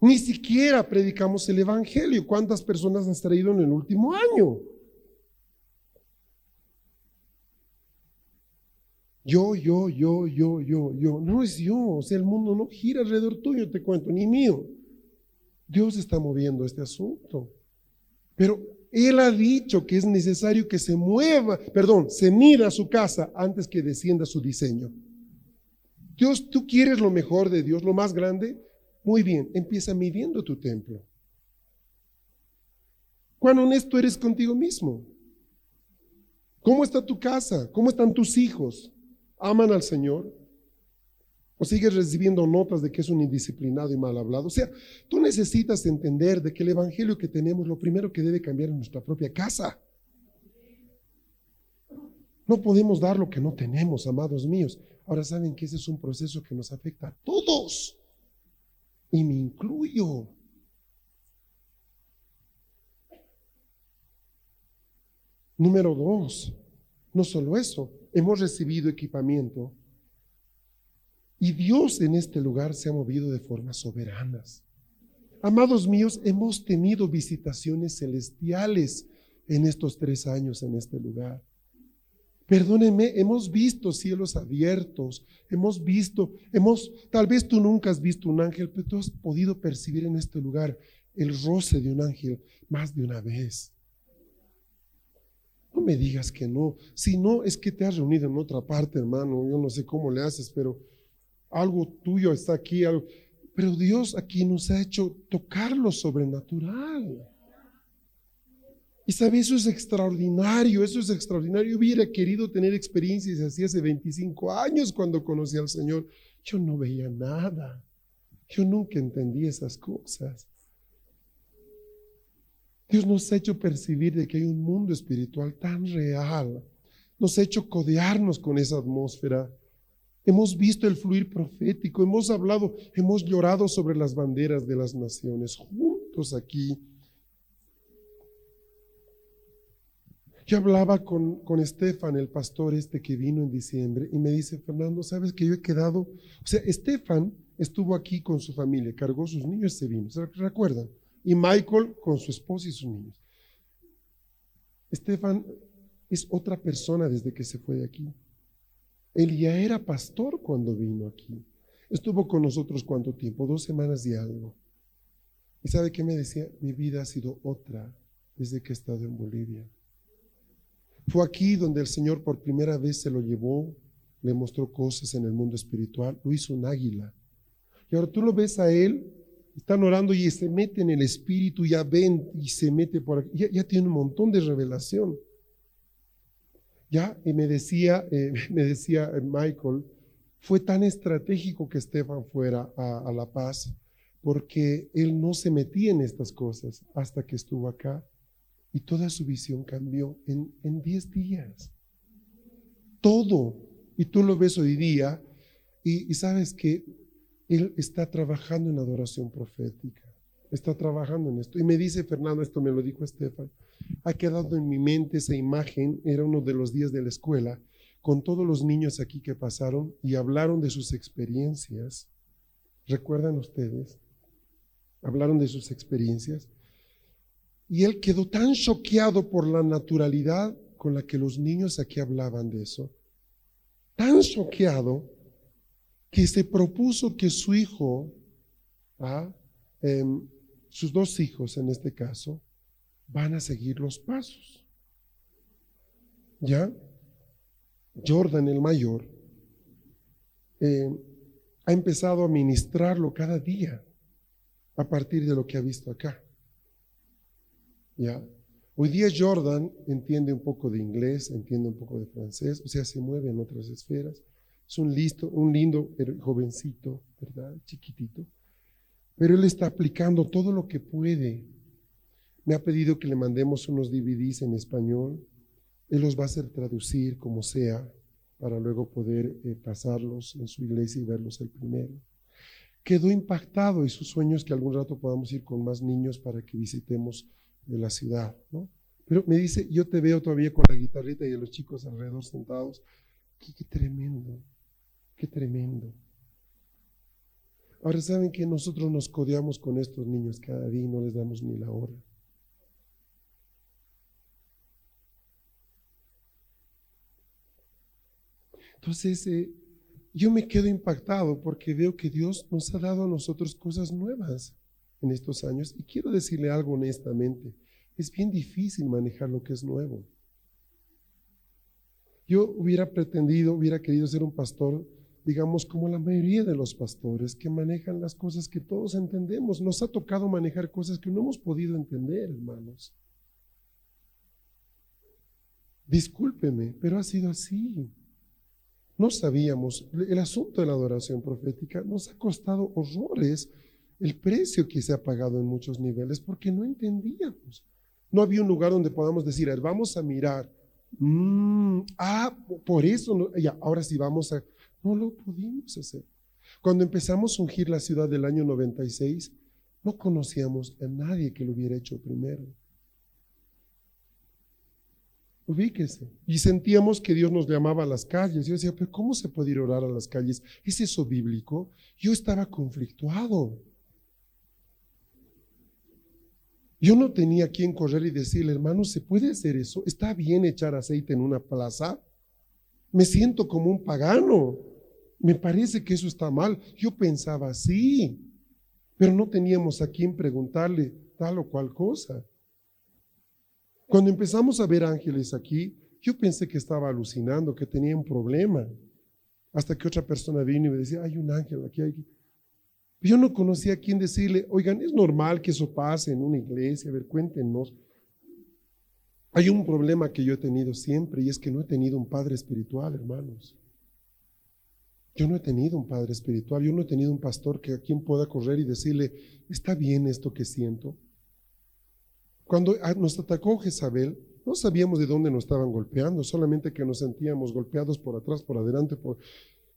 Ni siquiera predicamos el Evangelio. ¿Cuántas personas has traído en el último año? Yo, yo, yo, yo, yo, yo. No es yo. O sea, el mundo no gira alrededor tuyo, te cuento, ni mío. Dios está moviendo este asunto. Pero Él ha dicho que es necesario que se mueva, perdón, se mida su casa antes que descienda su diseño. Dios, tú quieres lo mejor de Dios, lo más grande. Muy bien, empieza midiendo tu templo. ¿Cuán honesto eres contigo mismo? ¿Cómo está tu casa? ¿Cómo están tus hijos? ¿Aman al Señor? O sigues recibiendo notas de que es un indisciplinado y mal hablado. O sea, tú necesitas entender de que el evangelio que tenemos, lo primero que debe cambiar en nuestra propia casa. No podemos dar lo que no tenemos, amados míos. Ahora saben que ese es un proceso que nos afecta a todos. Y me incluyo. Número dos, no solo eso, hemos recibido equipamiento y Dios en este lugar se ha movido de formas soberanas. Amados míos, hemos tenido visitaciones celestiales en estos tres años en este lugar. Perdónenme, hemos visto cielos abiertos, hemos visto, hemos, tal vez tú nunca has visto un ángel, pero tú has podido percibir en este lugar el roce de un ángel más de una vez. No me digas que no, si no es que te has reunido en otra parte, hermano, yo no sé cómo le haces, pero algo tuyo está aquí, pero Dios aquí nos ha hecho tocar lo sobrenatural. Y sabe, eso es extraordinario, eso es extraordinario. Yo hubiera querido tener experiencias así hace 25 años cuando conocí al Señor. Yo no veía nada. Yo nunca entendí esas cosas. Dios nos ha hecho percibir de que hay un mundo espiritual tan real. Nos ha hecho codearnos con esa atmósfera. Hemos visto el fluir profético, hemos hablado, hemos llorado sobre las banderas de las naciones, juntos aquí. Yo hablaba con, con Estefan, el pastor este que vino en diciembre, y me dice, Fernando, ¿sabes que yo he quedado? O sea, Estefan estuvo aquí con su familia, cargó sus niños y se vino, ¿se recuerdan? Y Michael con su esposa y sus niños. Estefan es otra persona desde que se fue de aquí. Él ya era pastor cuando vino aquí. Estuvo con nosotros cuánto tiempo, dos semanas y algo. ¿Y sabe qué me decía? Mi vida ha sido otra desde que he estado en Bolivia. Fue aquí donde el Señor por primera vez se lo llevó, le mostró cosas en el mundo espiritual, lo hizo un águila. Y ahora tú lo ves a él, están orando y se mete en el espíritu, ya ven y se mete por aquí, ya tiene un montón de revelación. ¿Ya? Y me decía, eh, [LAUGHS] me decía eh, Michael, fue tan estratégico que Estefan fuera a, La Paz, porque él no se metía en estas cosas hasta que estuvo acá y toda su visión cambió en 10 días. Todo. Y tú lo ves hoy día y, y sabes que él está trabajando en adoración profética, está trabajando en esto. Y me dice Fernando, esto me lo dijo Estefan, ha quedado en mi mente esa imagen, era uno de los días de la escuela, con todos los niños aquí que pasaron y hablaron de sus experiencias. ¿Recuerdan ustedes? Hablaron de sus experiencias. Y él quedó tan choqueado por la naturalidad con la que los niños aquí hablaban de eso. Tan choqueado que se propuso que su hijo, ¿ah? em, sus dos hijos en este caso, van a seguir los pasos. ¿Ya? Jordan el mayor. Eh, ha empezado a ministrarlo cada día a partir de lo que ha visto acá. ¿Ya? Hoy día Jordan entiende un poco de inglés, entiende un poco de francés, o sea, se mueve en otras esferas. Es un, listo, un lindo jovencito, ¿verdad? Chiquitito. Pero él está aplicando todo lo que puede. Me ha pedido que le mandemos unos DVDs en español. Él los va a hacer traducir como sea para luego poder eh, pasarlos en su iglesia y verlos el primero. Quedó impactado y su sueño es que algún rato podamos ir con más niños para que visitemos de la ciudad, ¿no? Pero me dice, yo te veo todavía con la guitarrita y los chicos alrededor sentados. Qué, qué tremendo, qué tremendo. Ahora saben que nosotros nos codeamos con estos niños cada día y no les damos ni la hora. Entonces, eh, yo me quedo impactado porque veo que Dios nos ha dado a nosotros cosas nuevas en estos años. Y quiero decirle algo honestamente, es bien difícil manejar lo que es nuevo. Yo hubiera pretendido, hubiera querido ser un pastor, digamos, como la mayoría de los pastores que manejan las cosas que todos entendemos. Nos ha tocado manejar cosas que no hemos podido entender, hermanos. Discúlpeme, pero ha sido así. No sabíamos, el asunto de la adoración profética nos ha costado horrores el precio que se ha pagado en muchos niveles porque no entendíamos. No había un lugar donde podamos decir, vamos a mirar. Mm, ah, por eso, ya, ahora sí vamos a... No lo pudimos hacer. Cuando empezamos a ungir la ciudad del año 96, no conocíamos a nadie que lo hubiera hecho primero. Ubíquese. Y sentíamos que Dios nos llamaba a las calles. Yo decía, pero ¿cómo se puede ir a orar a las calles? ¿Es eso bíblico? Yo estaba conflictuado. Yo no tenía quien correr y decirle, hermano, ¿se puede hacer eso? ¿Está bien echar aceite en una plaza? Me siento como un pagano. Me parece que eso está mal. Yo pensaba así, pero no teníamos a quien preguntarle tal o cual cosa. Cuando empezamos a ver ángeles aquí, yo pensé que estaba alucinando, que tenía un problema. Hasta que otra persona vino y me decía, hay un ángel aquí, hay yo no conocía a quién decirle, oigan, es normal que eso pase en una iglesia, a ver, cuéntenos. Hay un problema que yo he tenido siempre y es que no he tenido un padre espiritual, hermanos. Yo no he tenido un padre espiritual, yo no he tenido un pastor que a quien pueda correr y decirle, está bien esto que siento. Cuando nos atacó Jezabel, no sabíamos de dónde nos estaban golpeando, solamente que nos sentíamos golpeados por atrás, por adelante, por,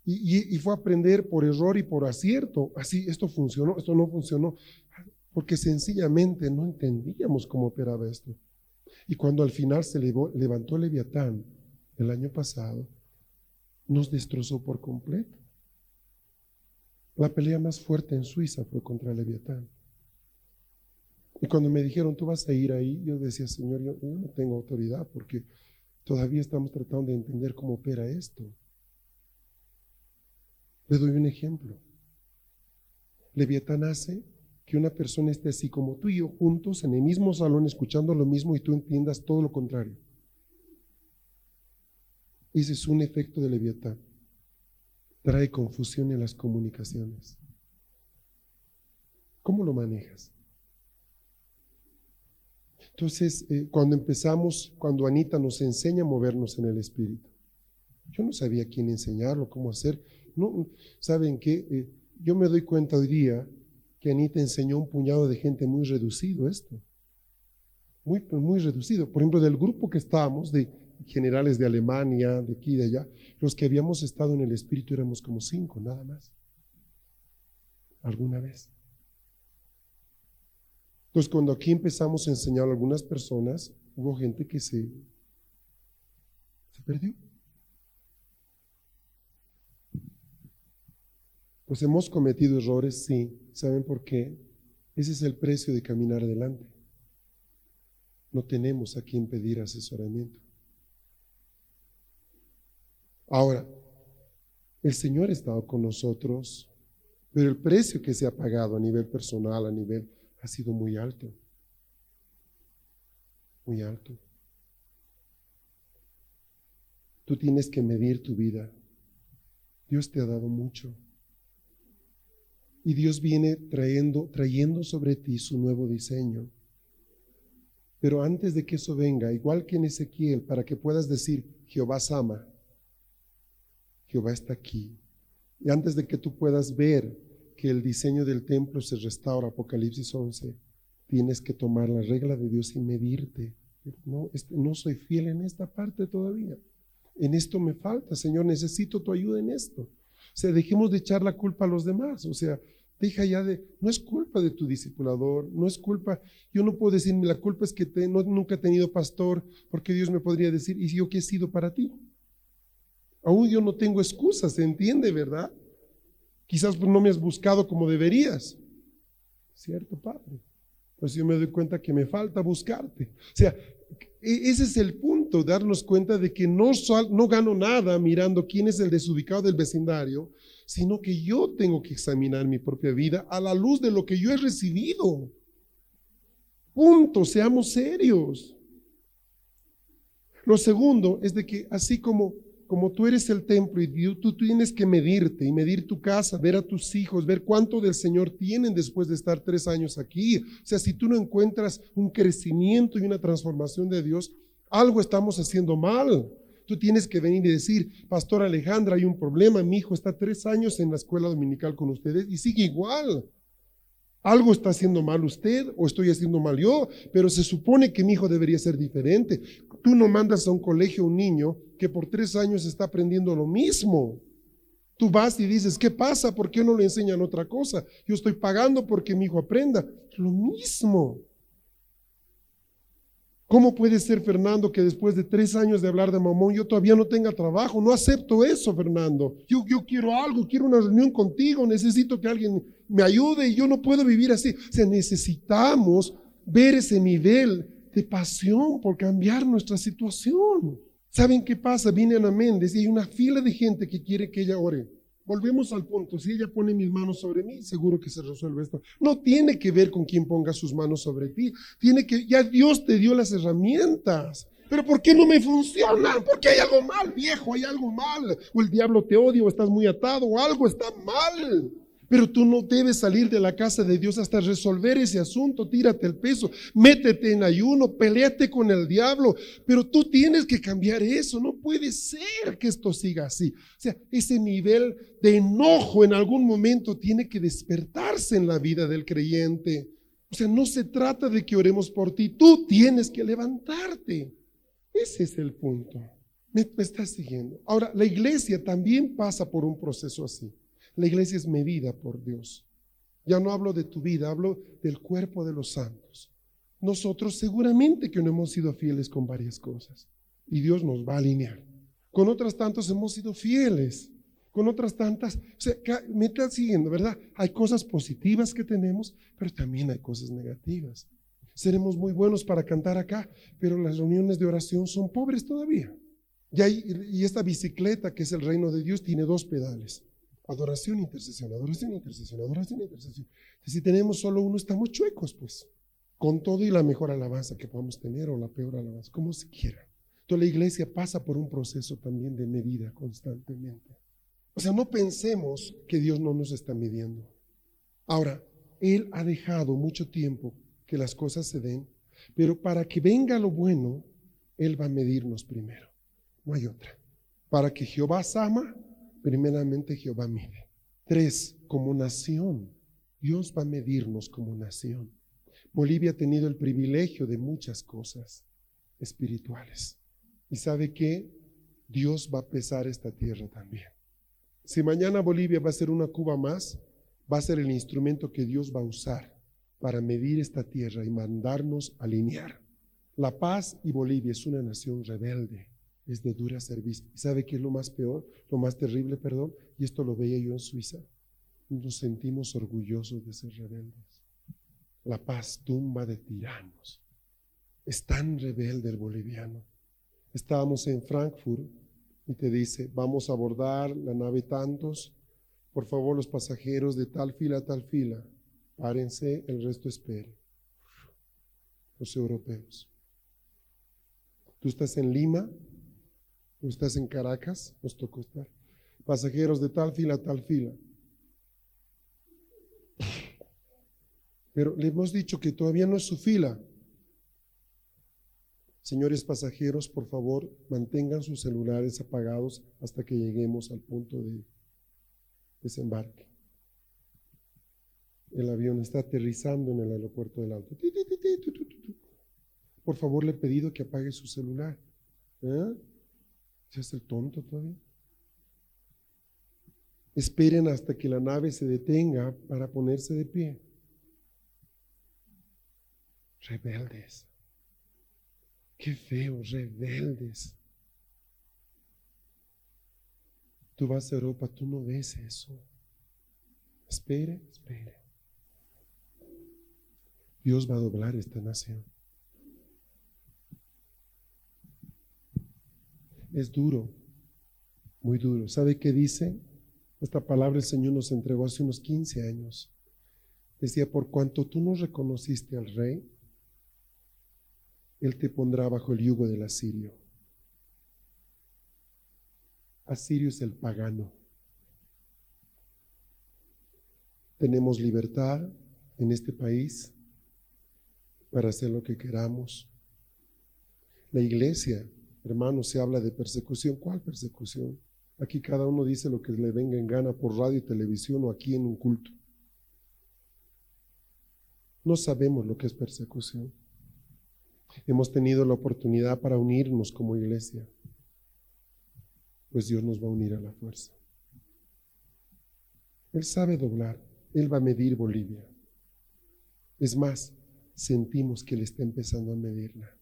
y, fue a aprender por error y por acierto. Así, esto funcionó, esto no funcionó, porque sencillamente no entendíamos cómo operaba esto. Y cuando al final se levantó Leviatán el año pasado, nos destrozó por completo. La pelea más fuerte en Suiza fue contra Leviatán. Y cuando me dijeron, tú vas a ir ahí, yo decía, Señor, yo no tengo autoridad porque todavía estamos tratando de entender cómo opera esto. Le doy un ejemplo. Leviatán hace que una persona esté así como tú y yo juntos en el mismo salón escuchando lo mismo y tú entiendas todo lo contrario. Ese es un efecto de Leviatán. Trae confusión en las comunicaciones. ¿Cómo lo manejas? Entonces, eh, cuando empezamos, cuando Anita nos enseña a movernos en el Espíritu, yo no sabía quién enseñarlo, cómo hacer. No, ¿Saben qué? Eh, yo me doy cuenta hoy día que Anita enseñó a un puñado de gente muy reducido esto. Muy, muy reducido. Por ejemplo, del grupo que estábamos, de generales de Alemania, de aquí y de allá, los que habíamos estado en el Espíritu éramos como cinco, nada más. Alguna vez. Entonces, cuando aquí empezamos a enseñar a algunas personas, hubo gente que se, perdió. Pues hemos cometido errores, sí. ¿Saben por qué? Ese es el precio de caminar adelante. No tenemos a quien pedir asesoramiento. Ahora, el Señor ha estado con nosotros, pero el precio que se ha pagado a nivel personal, a nivel, ha sido muy alto. Muy alto. Tú tienes que medir tu vida. Dios te ha dado mucho. Y Dios viene trayendo, trayendo sobre ti su nuevo diseño. Pero antes de que eso venga, igual que en Ezequiel, para que puedas decir, Jehová ama, Jehová está aquí. Y antes de que tú puedas ver que el diseño del templo se restaura, Apocalipsis 11, tienes que tomar la regla de Dios y medirte. No, no soy fiel en esta parte todavía. En esto me falta, Señor, necesito tu ayuda en esto. O sea, dejemos de echar la culpa a los demás. O sea, deja ya de, no es culpa de tu discipulador, no es culpa, yo no puedo decir, la culpa es que no, nunca he tenido pastor, porque Dios me podría decir, ¿y yo qué he sido para ti? Aún yo no tengo excusas, ¿se entiende, verdad? Quizás no me has buscado como deberías. ¿Cierto, Padre? Pues yo me doy cuenta que me falta buscarte. O sea, e, ese es el punto, darnos cuenta de que no, no gano nada mirando quién es el desubicado del vecindario, sino que yo tengo que examinar mi propia vida a la luz de lo que yo he recibido. Punto, seamos serios. Lo segundo es de que así como como tú eres el templo y tú, tienes que medirte y medir tu casa, ver a tus hijos, ver cuánto del Señor tienen después de estar tres años aquí. O sea, si tú no encuentras un crecimiento y una transformación de Dios, algo estamos haciendo mal. Tú tienes que venir y decir, Pastor Alejandra, hay un problema, mi hijo está tres años en la escuela dominical con ustedes y sigue igual. Algo está haciendo mal usted o estoy haciendo mal yo, pero se supone que mi hijo debería ser diferente. Tú no mandas a un colegio a un niño que por tres años está aprendiendo lo mismo. Tú vas y dices, ¿qué pasa? ¿Por qué no le enseñan otra cosa? Yo estoy pagando porque mi hijo aprenda. Lo mismo. ¿Cómo puede ser, Fernando, que después de tres años de hablar de mamón yo todavía no tenga trabajo? No acepto eso, Fernando. Yo, yo quiero algo, quiero una reunión contigo, necesito que alguien me ayude y yo no puedo vivir así. O sea, necesitamos ver ese nivel de pasión por cambiar nuestra situación. ¿Saben qué pasa? Viene Ana Méndez y hay una fila de gente que quiere que ella ore. Volvemos al punto, si ella pone mis manos sobre mí, seguro que se resuelve esto. No tiene que ver con quién ponga sus manos sobre ti, tiene que, ya Dios te dio las herramientas. Pero ¿por qué no me funcionan? Porque hay algo mal, viejo, hay algo mal. O el diablo te odia, o estás muy atado, o algo está mal. Pero tú no debes salir de la casa de Dios hasta resolver ese asunto. Tírate el peso, métete en ayuno, peleate con el diablo. Pero tú tienes que cambiar eso. No puede ser que esto siga así. O sea, ese nivel de enojo en algún momento tiene que despertarse en la vida del creyente. O sea, no se trata de que oremos por ti. Tú tienes que levantarte. Ese es el punto. Me, me estás siguiendo. Ahora, la iglesia también pasa por un proceso así. La iglesia es medida por Dios. Ya no hablo de tu vida, hablo del cuerpo de los santos. Nosotros seguramente que no hemos sido fieles con varias cosas y Dios nos va a alinear. Con otras tantas hemos sido fieles. Con otras tantas, o sea, me está siguiendo, ¿verdad? Hay cosas positivas que tenemos, pero también hay cosas negativas. Seremos muy buenos para cantar acá, pero las reuniones de oración son pobres todavía. Y, y esta bicicleta, que es el reino de Dios, tiene dos pedales. Adoración, intercesión, adoración, intercesión, adoración, intercesión. Si tenemos solo uno, estamos chuecos, pues. Con todo y la mejor alabanza que podamos tener o la peor alabanza, como se quiera. Toda la iglesia pasa por un proceso también de medida constantemente. O sea, no pensemos que Dios no nos está midiendo. Ahora, Él ha dejado mucho tiempo que las cosas se den, pero para que venga lo bueno, Él va a medirnos primero. No hay otra. Para que Jehová ama, primeramente Jehová mide. Tres, como nación, Dios va a medirnos como nación. Bolivia ha tenido el privilegio de muchas cosas espirituales. Y sabe que Dios va a pesar esta tierra también. Si mañana Bolivia va a ser una Cuba más, va a ser el instrumento que Dios va a usar para medir esta tierra y mandarnos alinear. La paz y Bolivia es una nación rebelde es de dura servicio. ¿Y sabe qué es lo más peor? Lo más terrible, perdón. Y esto lo veía yo en Suiza. Nos sentimos orgullosos de ser rebeldes. La paz tumba de tiranos. Es tan rebelde el boliviano. Estábamos en Frankfurt y te dice, vamos a abordar la nave tantos. Por favor, los pasajeros de tal fila tal fila, párense, el resto espere. Los europeos. Tú estás en Lima, estás en Caracas, nos tocó estar. Pasajeros de tal fila a tal fila. Pero le hemos dicho que todavía no es su fila. Señores pasajeros, por favor, mantengan sus celulares apagados hasta que lleguemos al punto de desembarque. El avión está aterrizando en el aeropuerto del Alto. Por favor, le he pedido que apague su celular. ¿Eh? ¿Se es el tonto todavía? Esperen hasta que la nave se detenga para ponerse de pie. Rebeldes. Qué feo, rebeldes. Tú vas a Europa, tú no ves eso. Espere, espere. Dios va a doblar esta nación. Es duro, muy duro. ¿Sabe qué dice? Esta palabra el Señor nos entregó hace unos 15 años. Decía, por cuanto tú no reconociste al rey, Él te pondrá bajo el yugo del asirio. Asirio es el pagano. Tenemos libertad en este país para hacer lo que queramos. La iglesia, hermanos, se habla de persecución. ¿Cuál persecución? Aquí cada uno dice lo que le venga en gana por radio y televisión o aquí en un culto. No sabemos lo que es persecución. Hemos tenido la oportunidad para unirnos como iglesia, pues Dios nos va a unir a la fuerza. Él sabe doblar, Él va a medir Bolivia. Es más, sentimos que Él está empezando a medirla.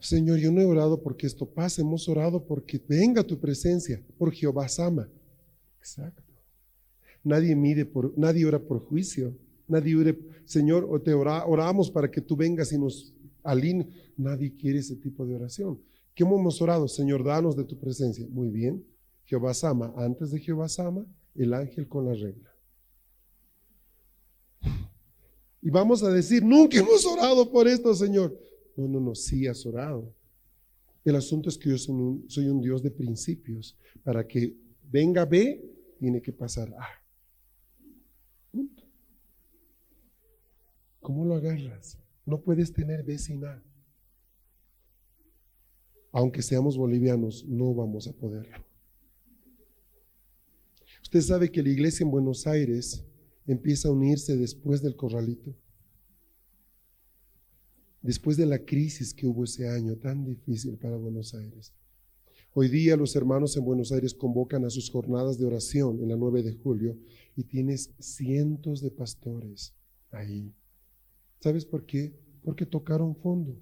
Señor, yo no he orado porque esto pase, hemos orado porque venga tu presencia, por Jehová Sama. Exacto. Nadie mide por, nadie ora por juicio. Nadie ora, Señor, o te oramos para que tú vengas y nos aline. Nadie quiere ese tipo de oración. ¿Qué hemos orado? Señor, danos de tu presencia. Muy bien. Jehová Sama. Antes de Jehová Sama, el ángel con la regla. Y vamos a decir, nunca hemos orado por esto, Señor. No, no, no, sí has orado. El asunto es que yo soy un, Dios de principios. Para que venga B, tiene que pasar A. ¿Cómo lo agarras? No puedes tener B sin A. Aunque seamos bolivianos, no vamos a poderlo. Usted sabe que la iglesia en Buenos Aires empieza a unirse después del corralito después de la crisis que hubo ese año tan difícil para Buenos Aires. Hoy día los hermanos en Buenos Aires convocan a sus jornadas de oración en la 9 de julio y tienes cientos de pastores ahí. ¿Sabes por qué? Porque tocaron fondo.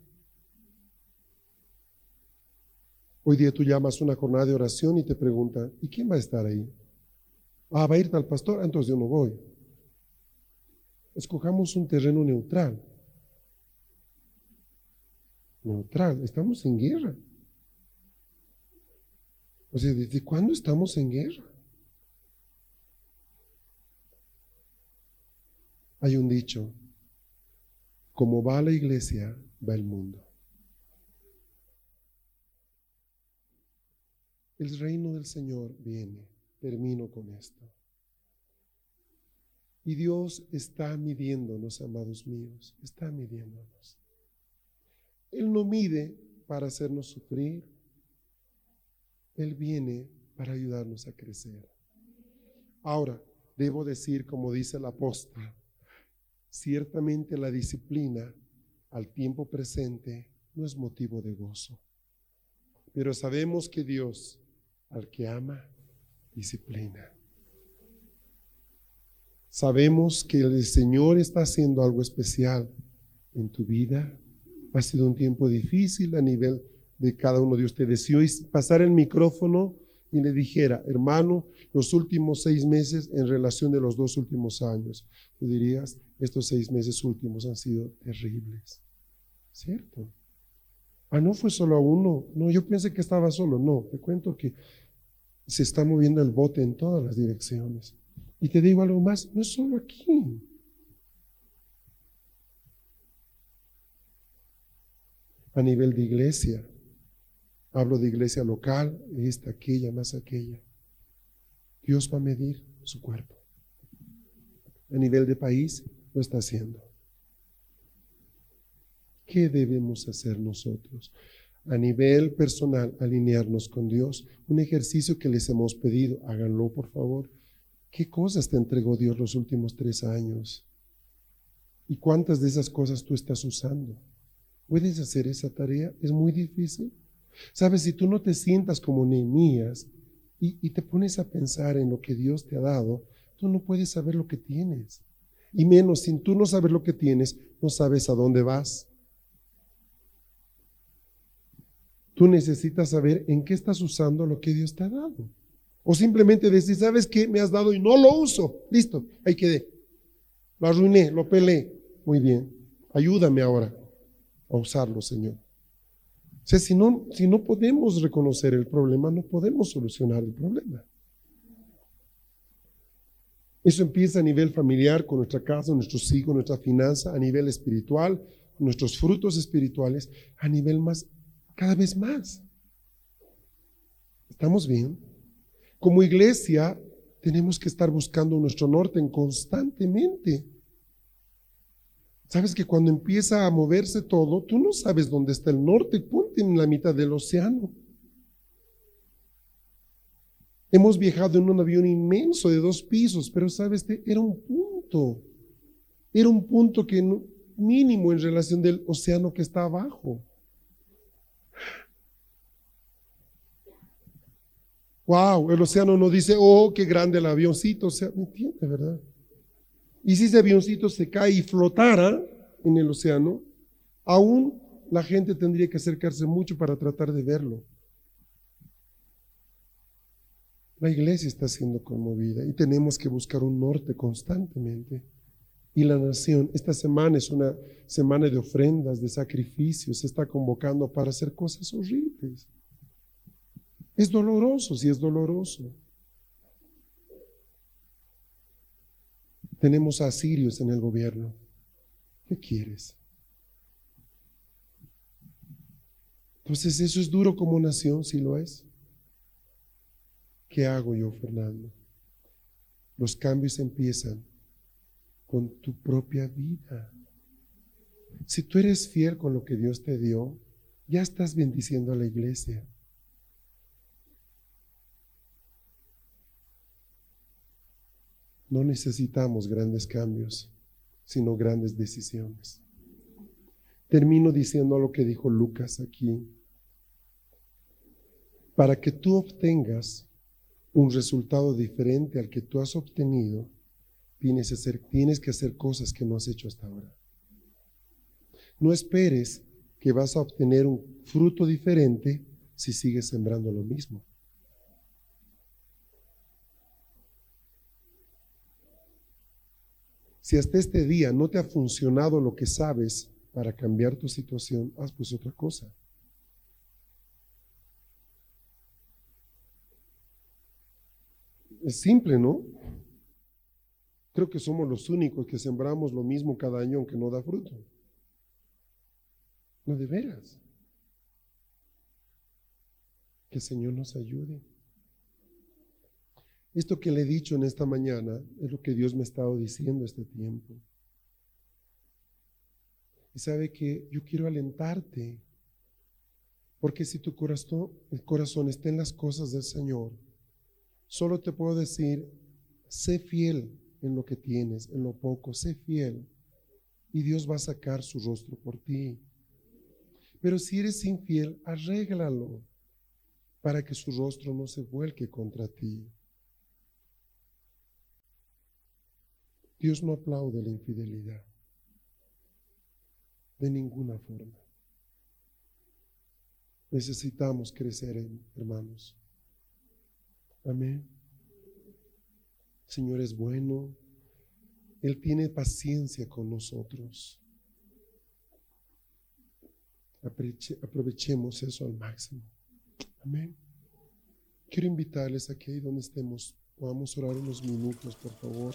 Hoy día tú llamas una jornada de oración y te preguntan, ¿y quién va a estar ahí? Ah, va a ir tal pastor, entonces yo no voy. Escojamos un terreno neutral neutral. Estamos en guerra. O sea, ¿desde cuándo estamos en guerra? Hay un dicho, como va la iglesia, va el mundo. El reino del Señor viene. Termino con esto. Y Dios está midiéndonos, amados míos, está midiéndonos. Él no mide para hacernos sufrir. Él viene para ayudarnos a crecer. Ahora, debo decir, como dice el apóstol, ciertamente la disciplina al tiempo presente no es motivo de gozo. Pero sabemos que Dios, al que ama, disciplina. Sabemos que el Señor está haciendo algo especial en tu vida, ha sido un tiempo difícil a nivel de cada uno de ustedes. Si hoy pasara el micrófono y le dijera, hermano, los últimos seis meses en relación de los dos últimos años, tú dirías, estos seis meses últimos han sido terribles. ¿Cierto? Ah, no fue solo a uno. No, yo pensé que estaba solo. No, te cuento que se está moviendo el bote en todas las direcciones. Y te digo algo más, no es solo aquí. A nivel de iglesia. Hablo de iglesia local, esta, aquella, más aquella. Dios va a medir su cuerpo. a nivel de país, lo está haciendo. ¿Qué debemos hacer nosotros? A nivel personal, alinearnos con Dios. Un ejercicio que les hemos pedido, háganlo por favor. ¿Qué cosas te entregó Dios los últimos tres años? ¿Y cuántas de esas cosas tú estás usando? ¿Puedes hacer esa tarea? Es muy difícil. Sabes, si tú no te sientas como Nehemías y, y te pones a pensar en lo que Dios te ha dado, tú no puedes saber lo que tienes. Y menos, sin tú no saber lo que tienes, no sabes a dónde vas. Tú necesitas saber en qué estás usando lo que Dios te ha dado. O simplemente decir, ¿sabes qué? Me has dado y no lo uso. Listo, ahí quedé. Lo arruiné, lo pelé. Muy bien. Ayúdame ahora a usarlo, Señor. O sea, si no, si no podemos reconocer el problema, no podemos solucionar el problema. Eso empieza a nivel familiar, con nuestra casa, nuestros hijos, nuestra finanza, a nivel espiritual, nuestros frutos espirituales, a nivel más, cada vez más. ¿Estamos bien? Como iglesia, tenemos que estar buscando nuestro norte constantemente. Sabes que cuando empieza a moverse todo, tú no sabes dónde está el norte, ponte en la mitad del océano. Hemos viajado en un avión inmenso de dos pisos, pero sabes, era un punto, era un punto que mínimo en relación del océano que está abajo. Wow, el océano no dice, oh, qué grande el avioncito, o sea, ¿me entiende, verdad? Y si ese avioncito se cae y flotara en el océano, aún la gente tendría que acercarse mucho para tratar de verlo. La iglesia está siendo conmovida y tenemos que buscar un norte constantemente. Y la nación, esta semana es una semana de ofrendas, de sacrificios, se está convocando para hacer cosas horribles. Es doloroso, sí es doloroso. Tenemos a en el gobierno. ¿Qué quieres? Entonces, ¿eso es duro como nación? Sí lo es. ¿Qué hago yo, Fernando? Los cambios empiezan con tu propia vida. Si tú eres fiel con lo que Dios te dio, ya estás bendiciendo a la iglesia. No necesitamos grandes cambios, sino grandes decisiones. Termino diciendo lo que dijo Lucas aquí. Para que tú obtengas un resultado diferente al que tú has obtenido, tienes que, hacer, cosas que no has hecho hasta ahora. No esperes que vas a obtener un fruto diferente si sigues sembrando lo mismo. Si hasta este día no te ha funcionado lo que sabes para cambiar tu situación, haz pues otra cosa. Es simple, ¿no? Creo que somos los únicos que sembramos lo mismo cada año aunque no da fruto. No de veras. Que el Señor nos ayude. Esto que le he dicho en esta mañana es lo que Dios me ha estado diciendo este tiempo. Y sabe que yo quiero alentarte, porque si tu corazón, el corazón está en las cosas del Señor, solo te puedo decir, sé fiel en lo que tienes, en lo poco, sé fiel, y Dios va a sacar su rostro por ti. Pero si eres infiel, arréglalo para que su rostro no se vuelque contra ti. Dios no aplaude la infidelidad. De ninguna forma. Necesitamos crecer, hermanos. Amén. Señor es bueno. Él tiene paciencia con nosotros. Aprovechemos eso al máximo. Amén. Quiero invitarles a donde estemos podamos orar unos minutos, por favor.